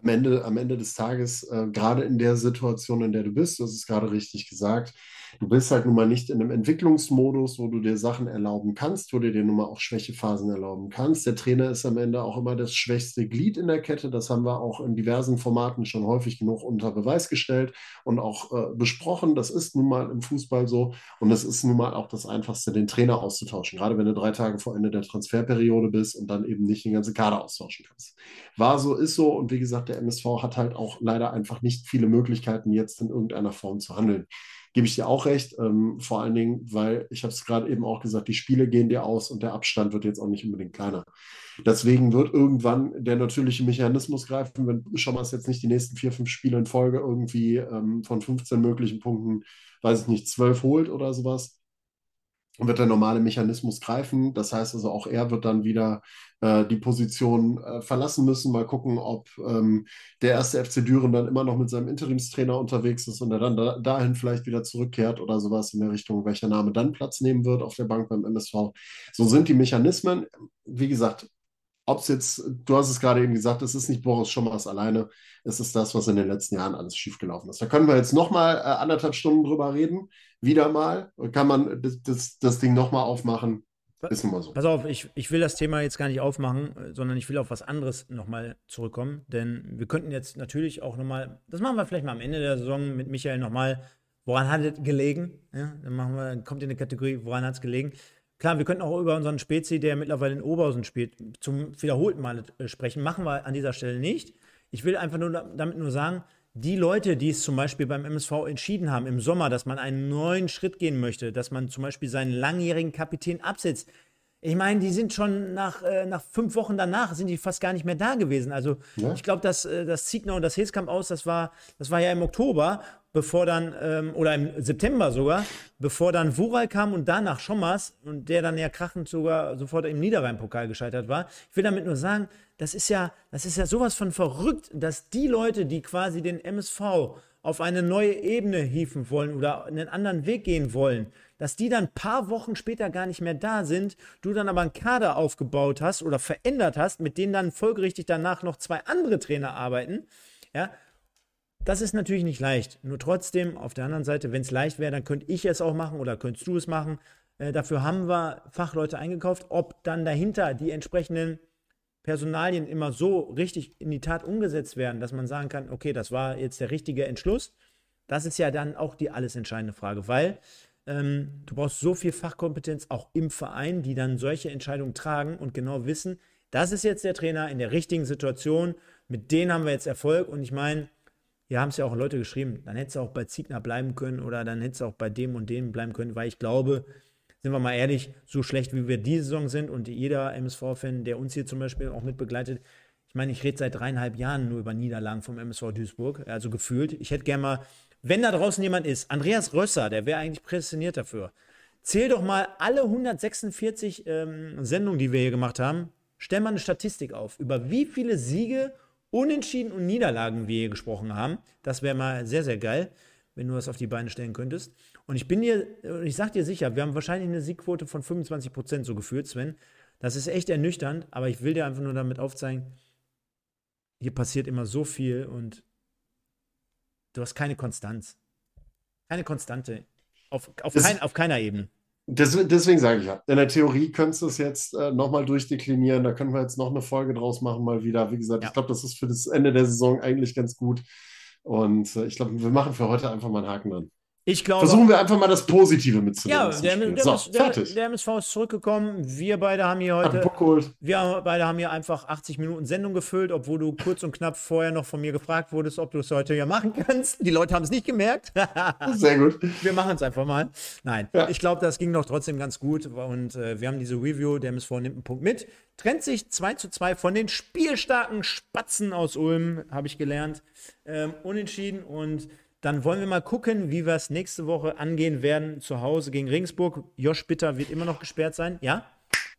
Am Ende, am Ende des Tages, äh, gerade in der Situation, in der du bist, das ist gerade richtig gesagt, Du bist halt nun mal nicht in einem Entwicklungsmodus, wo du dir Sachen erlauben kannst, wo du dir nun mal auch Schwächephasen erlauben kannst. Der Trainer ist am Ende auch immer das schwächste Glied in der Kette. Das haben wir auch in diversen Formaten schon häufig genug unter Beweis gestellt und auch äh, besprochen. Das ist nun mal im Fußball so und es ist nun mal auch das Einfachste, den Trainer auszutauschen. Gerade wenn du drei Tage vor Ende der Transferperiode bist und dann eben nicht den ganzen Kader austauschen kannst. War so, ist so und wie gesagt, der MSV hat halt auch leider einfach nicht viele Möglichkeiten, jetzt in irgendeiner Form zu handeln gebe ich dir auch recht. Ähm, vor allen Dingen, weil ich habe es gerade eben auch gesagt, die Spiele gehen dir aus und der Abstand wird jetzt auch nicht unbedingt kleiner. Deswegen wird irgendwann der natürliche Mechanismus greifen, wenn Schommers jetzt nicht die nächsten vier, fünf Spiele in Folge irgendwie ähm, von 15 möglichen Punkten, weiß ich nicht, 12 holt oder sowas wird der normale Mechanismus greifen. Das heißt also, auch er wird dann wieder äh, die Position äh, verlassen müssen. Mal gucken, ob ähm, der erste FC Düren dann immer noch mit seinem Interimstrainer unterwegs ist und er dann da, dahin vielleicht wieder zurückkehrt oder sowas in der Richtung, welcher Name dann Platz nehmen wird auf der Bank beim MSV. So sind die Mechanismen. Wie gesagt, ob es jetzt, du hast es gerade eben gesagt, es ist nicht Boris Schommers alleine, es ist das, was in den letzten Jahren alles schiefgelaufen ist. Da können wir jetzt nochmal äh, anderthalb Stunden drüber reden, wieder mal. Kann man das, das, das Ding nochmal aufmachen. Ist nun mal so. Pass auf, ich, ich will das Thema jetzt gar nicht aufmachen, sondern ich will auf was anderes nochmal zurückkommen. Denn wir könnten jetzt natürlich auch nochmal, das machen wir vielleicht mal am Ende der Saison mit Michael nochmal, woran hat es gelegen? Ja, dann machen wir, kommt in die Kategorie, woran hat es gelegen? Klar, wir könnten auch über unseren Spezi, der mittlerweile in Oberhausen spielt, zum wiederholten Mal äh, sprechen. Machen wir an dieser Stelle nicht. Ich will einfach nur damit nur sagen, die Leute, die es zum Beispiel beim MSV entschieden haben im Sommer, dass man einen neuen Schritt gehen möchte, dass man zum Beispiel seinen langjährigen Kapitän absetzt, ich meine, die sind schon nach, äh, nach fünf Wochen danach, sind die fast gar nicht mehr da gewesen. Also ja. ich glaube, dass äh, das Ziegner und das Heskamp aus, das war, das war ja im Oktober, bevor dann, ähm, oder im September sogar, bevor dann Wural kam und danach Schommers und der dann ja krachend sogar sofort im Niederrhein-Pokal gescheitert war. Ich will damit nur sagen, das ist ja, das ist ja sowas von verrückt, dass die Leute, die quasi den MSV auf eine neue Ebene hieven wollen oder einen anderen Weg gehen wollen, dass die dann ein paar Wochen später gar nicht mehr da sind, du dann aber einen Kader aufgebaut hast oder verändert hast, mit denen dann folgerichtig danach noch zwei andere Trainer arbeiten, ja, das ist natürlich nicht leicht. Nur trotzdem, auf der anderen Seite, wenn es leicht wäre, dann könnte ich es auch machen oder könntest du es machen. Äh, dafür haben wir Fachleute eingekauft. Ob dann dahinter die entsprechenden Personalien immer so richtig in die Tat umgesetzt werden, dass man sagen kann, okay, das war jetzt der richtige Entschluss, das ist ja dann auch die alles entscheidende Frage, weil ähm, du brauchst so viel Fachkompetenz auch im Verein, die dann solche Entscheidungen tragen und genau wissen, das ist jetzt der Trainer in der richtigen Situation, mit denen haben wir jetzt Erfolg. Und ich meine, hier haben es ja auch Leute geschrieben, dann hättest du auch bei Ziegner bleiben können oder dann hättest du auch bei dem und dem bleiben können, weil ich glaube, sind wir mal ehrlich, so schlecht wie wir diese Saison sind und jeder MSV-Fan, der uns hier zum Beispiel auch mit begleitet, ich meine, ich rede seit dreieinhalb Jahren nur über Niederlagen vom MSV Duisburg, also gefühlt. Ich hätte gerne mal, wenn da draußen jemand ist, Andreas Rösser, der wäre eigentlich prädestiniert dafür. Zähl doch mal alle 146 ähm, Sendungen, die wir hier gemacht haben. Stell mal eine Statistik auf, über wie viele Siege, Unentschieden und Niederlagen wir hier gesprochen haben. Das wäre mal sehr, sehr geil, wenn du das auf die Beine stellen könntest. Und ich bin dir, ich sag dir sicher, wir haben wahrscheinlich eine Siegquote von 25 Prozent so gefühlt, Sven. Das ist echt ernüchternd, aber ich will dir einfach nur damit aufzeigen, hier passiert immer so viel und du hast keine Konstanz. Keine Konstante. Auf, auf, kein, auf keiner Ebene. Deswegen, deswegen sage ich ja, in der Theorie könntest du es jetzt äh, nochmal durchdeklinieren. Da können wir jetzt noch eine Folge draus machen, mal wieder. Wie gesagt, ja. ich glaube, das ist für das Ende der Saison eigentlich ganz gut. Und äh, ich glaube, wir machen für heute einfach mal einen Haken dran. Ich glaube, Versuchen wir einfach mal das Positive mitzunehmen. Ja, der, der, so, der, der, MSV ist zurückgekommen. Wir beide haben hier heute. Wir beide haben hier einfach 80 Minuten Sendung gefüllt, obwohl du kurz und knapp vorher noch von mir gefragt wurdest, ob du es heute ja machen kannst. Die Leute haben es nicht gemerkt. *laughs* Sehr gut. Wir machen es einfach mal. Nein, ja. ich glaube, das ging doch trotzdem ganz gut. Und äh, wir haben diese Review. Der MSV nimmt einen Punkt mit. Trennt sich 2 zu 2 von den spielstarken Spatzen aus Ulm, habe ich gelernt. Ähm, unentschieden und dann wollen wir mal gucken, wie wir es nächste Woche angehen werden zu Hause gegen Regensburg. Josh Bitter wird immer noch gesperrt sein, ja?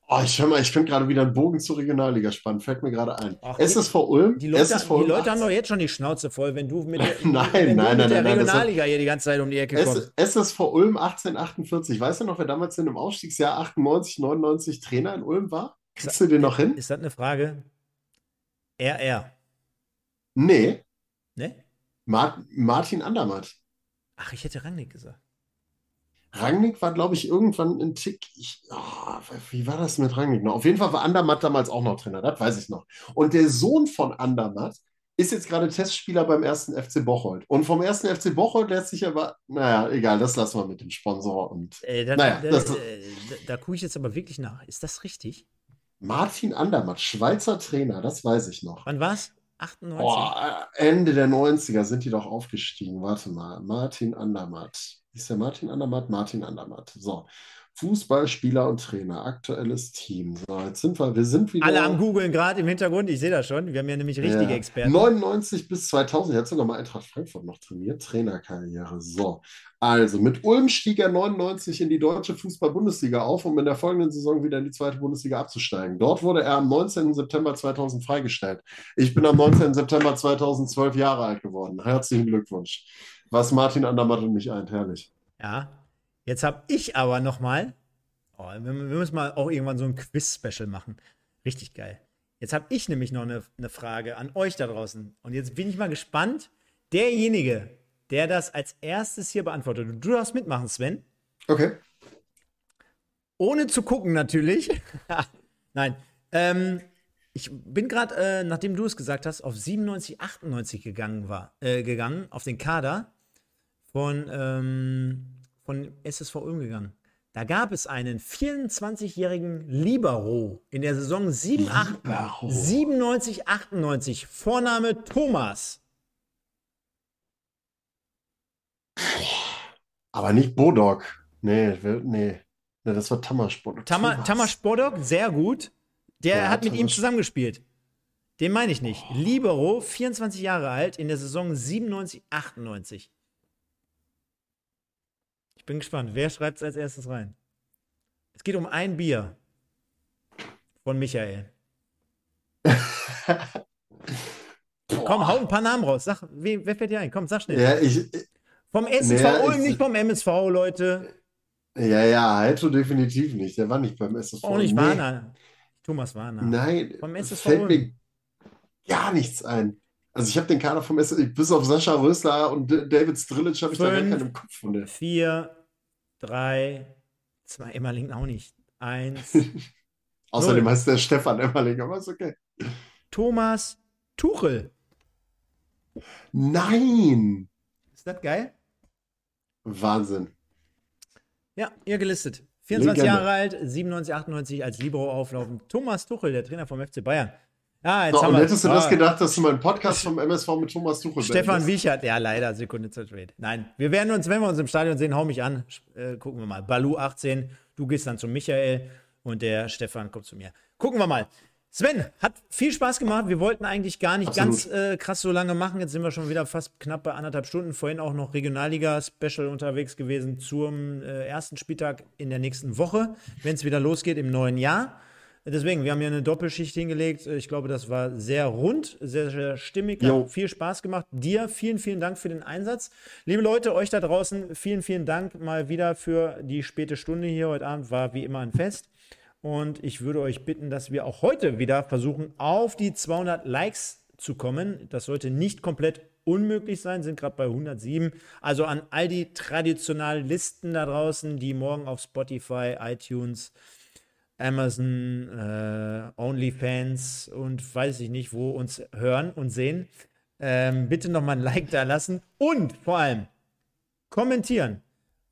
Oh, ich höre mal, ich finde gerade wieder einen Bogen zur Regionalliga spannend, fällt mir gerade ein. Ach, SSV Ulm. Die Leute, die Leute haben doch jetzt schon die Schnauze voll, wenn du mit *laughs* der, nein, nein, du mit nein, der Regionalliga hier die ganze Zeit um die Ecke kommst. SSV Ulm 1848. Weißt du noch, wer damals in dem Aufstiegsjahr 98, 99 Trainer in Ulm war? Kriegst du den noch hin? Ist das eine Frage? RR. Nee. Ne? Mart Martin Andermatt. Ach, ich hätte Rangnick gesagt. Rangnick war, glaube ich, irgendwann ein Tick. Ich, oh, wie war das mit Rangnick noch? Auf jeden Fall war Andermatt damals auch noch Trainer, das weiß ich noch. Und der Sohn von Andermatt ist jetzt gerade Testspieler beim ersten FC Bocholt. Und vom ersten FC Bocholt lässt sich aber, naja, egal, das lassen wir mit dem Sponsor. Und, äh, da, naja, da, das, da, da, da gucke ich jetzt aber wirklich nach. Ist das richtig? Martin Andermatt, Schweizer Trainer, das weiß ich noch. Wann war's? 98? Boah, Ende der 90er sind die doch aufgestiegen. Warte mal. Martin Andermatt. Ist der Martin Andermatt? Martin Andermatt. So. Fußballspieler und Trainer, aktuelles Team. So, jetzt sind wir, wir sind wieder. Alle am Googeln gerade im Hintergrund, ich sehe das schon. Wir haben ja nämlich richtige ja. Experten. 99 bis 2000, er hat sogar mal Eintracht Frankfurt noch trainiert, Trainerkarriere. So, also mit Ulm stieg er 99 in die deutsche Fußball-Bundesliga auf, um in der folgenden Saison wieder in die zweite Bundesliga abzusteigen. Dort wurde er am 19. September 2000 freigestellt. Ich bin am 19. September 2012 Jahre alt geworden. Herzlichen Glückwunsch. Was Martin Andermatt und mich eint, herrlich. Ja, Jetzt habe ich aber noch mal, oh, wir, wir, müssen mal auch irgendwann so ein Quiz-Special machen. Richtig geil. Jetzt habe ich nämlich noch eine, eine Frage an euch da draußen. Und jetzt bin ich mal gespannt. Derjenige, der das als erstes hier beantwortet, du darfst mitmachen, Sven. Okay. Ohne zu gucken, natürlich. *laughs* Nein. Ähm, ich bin gerade, äh, nachdem du es gesagt hast, auf 97, 98 gegangen war, äh, gegangen, auf den Kader von ähm, von SSV Ulm gegangen. Da gab es einen 24-jährigen Libero in der Saison 97, 98. Vorname Thomas. Aber nicht Bodok. Nee, nee. das war Tamas Bodok. Tamas Bodok, sehr gut. Der ja, hat mit ihm zusammengespielt. Den meine ich nicht. Oh. Libero, 24 Jahre alt, in der Saison 97, 98. Ich bin gespannt. Wer schreibt es als erstes rein? Es geht um ein Bier von Michael. *laughs* Komm, hau ein paar Namen raus. Sag, wer, wer fällt dir ein? Komm, sag schnell. Ja, ich, vom SSV nee, Ulm, nicht vom MSV, Leute. Ja, ja, Heito definitiv nicht. Der war nicht beim SSV. Auch nicht nee. Warner. Thomas Warner. Nein, vom SSV fällt Ulm. mir gar nichts ein. Also ich habe den Kader vom SSV, bis auf Sascha Rösler und David Strilic habe ich da gar keinen im Kopf von der. Vier, drei, zwei, Emmerling auch nicht. Eins. *laughs* Außerdem heißt der Stefan Emmerling, aber ist okay. Thomas Tuchel. Nein! Ist das geil? Wahnsinn. Ja, ihr gelistet. 24 Legende. Jahre alt, 97, 98 als Libero auflaufen. Thomas Tuchel, der Trainer vom FC Bayern. Ah, jetzt so, und hättest du das ah. gedacht, dass du mal einen Podcast vom MSV mit Thomas Tuchel Stefan Wiechert, ja leider, Sekunde zu spät. Nein, wir werden uns, wenn wir uns im Stadion sehen, hau mich an, äh, gucken wir mal. Balu 18, Du gehst dann zu Michael und der Stefan kommt zu mir. Gucken wir mal. Sven, hat viel Spaß gemacht. Wir wollten eigentlich gar nicht Absolut. ganz äh, krass so lange machen. Jetzt sind wir schon wieder fast knapp bei anderthalb Stunden. Vorhin auch noch Regionalliga-Special unterwegs gewesen zum äh, ersten Spieltag in der nächsten Woche, wenn es wieder losgeht im neuen Jahr. Deswegen, wir haben hier eine Doppelschicht hingelegt. Ich glaube, das war sehr rund, sehr, sehr stimmig, Jo. hat viel Spaß gemacht. Dir vielen, vielen Dank für den Einsatz. Liebe Leute, euch da draußen, vielen, vielen Dank mal wieder für die späte Stunde hier heute Abend. War wie immer ein Fest. Und ich würde euch bitten, dass wir auch heute wieder versuchen, auf die 200 Likes zu kommen. Das sollte nicht komplett unmöglich sein, sind gerade bei 107. Also an all die traditionellen Listen da draußen, die morgen auf Spotify, iTunes, Amazon, äh, OnlyFans und weiß ich nicht, wo uns hören und sehen. Ähm, bitte nochmal ein Like da lassen und vor allem kommentieren.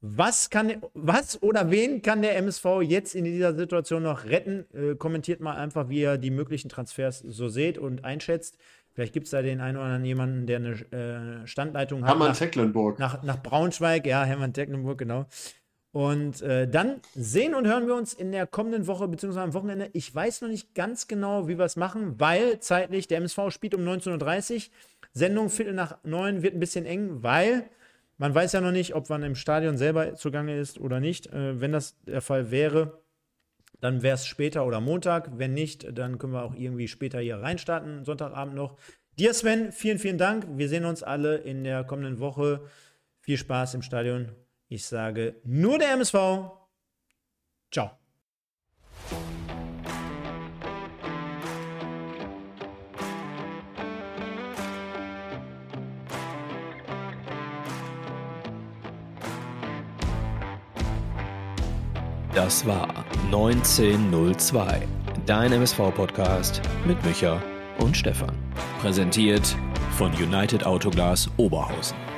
Was, kann, was oder wen kann der MSV jetzt in dieser Situation noch retten? Äh, kommentiert mal einfach, wie ihr die möglichen Transfers so seht und einschätzt. Vielleicht gibt es da den einen oder anderen jemanden, der eine äh, Standleitung hat. Hermann nach- Tecklenburg. nach, nach Braunschweig, ja, Hermann Tecklenburg, genau. Und äh, dann sehen und hören wir uns in der kommenden Woche, beziehungsweise am Wochenende. Ich weiß noch nicht ganz genau, wie wir es machen, weil zeitlich der MSV spielt um 19.30 Uhr. Sendung Viertel nach neun wird ein bisschen eng, weil man weiß ja noch nicht, ob man im Stadion selber zugange ist oder nicht. Äh, wenn das der Fall wäre, dann wäre es später oder Montag. Wenn nicht, dann können wir auch irgendwie später hier reinstarten, Sonntagabend noch. Dir, Sven, vielen, vielen Dank. Wir sehen uns alle in der kommenden Woche. Viel Spaß im Stadion. Ich sage nur der MSV. Ciao. Das war 1902, dein MSV-Podcast mit Micha und Stefan. Präsentiert von United Autoglas Oberhausen.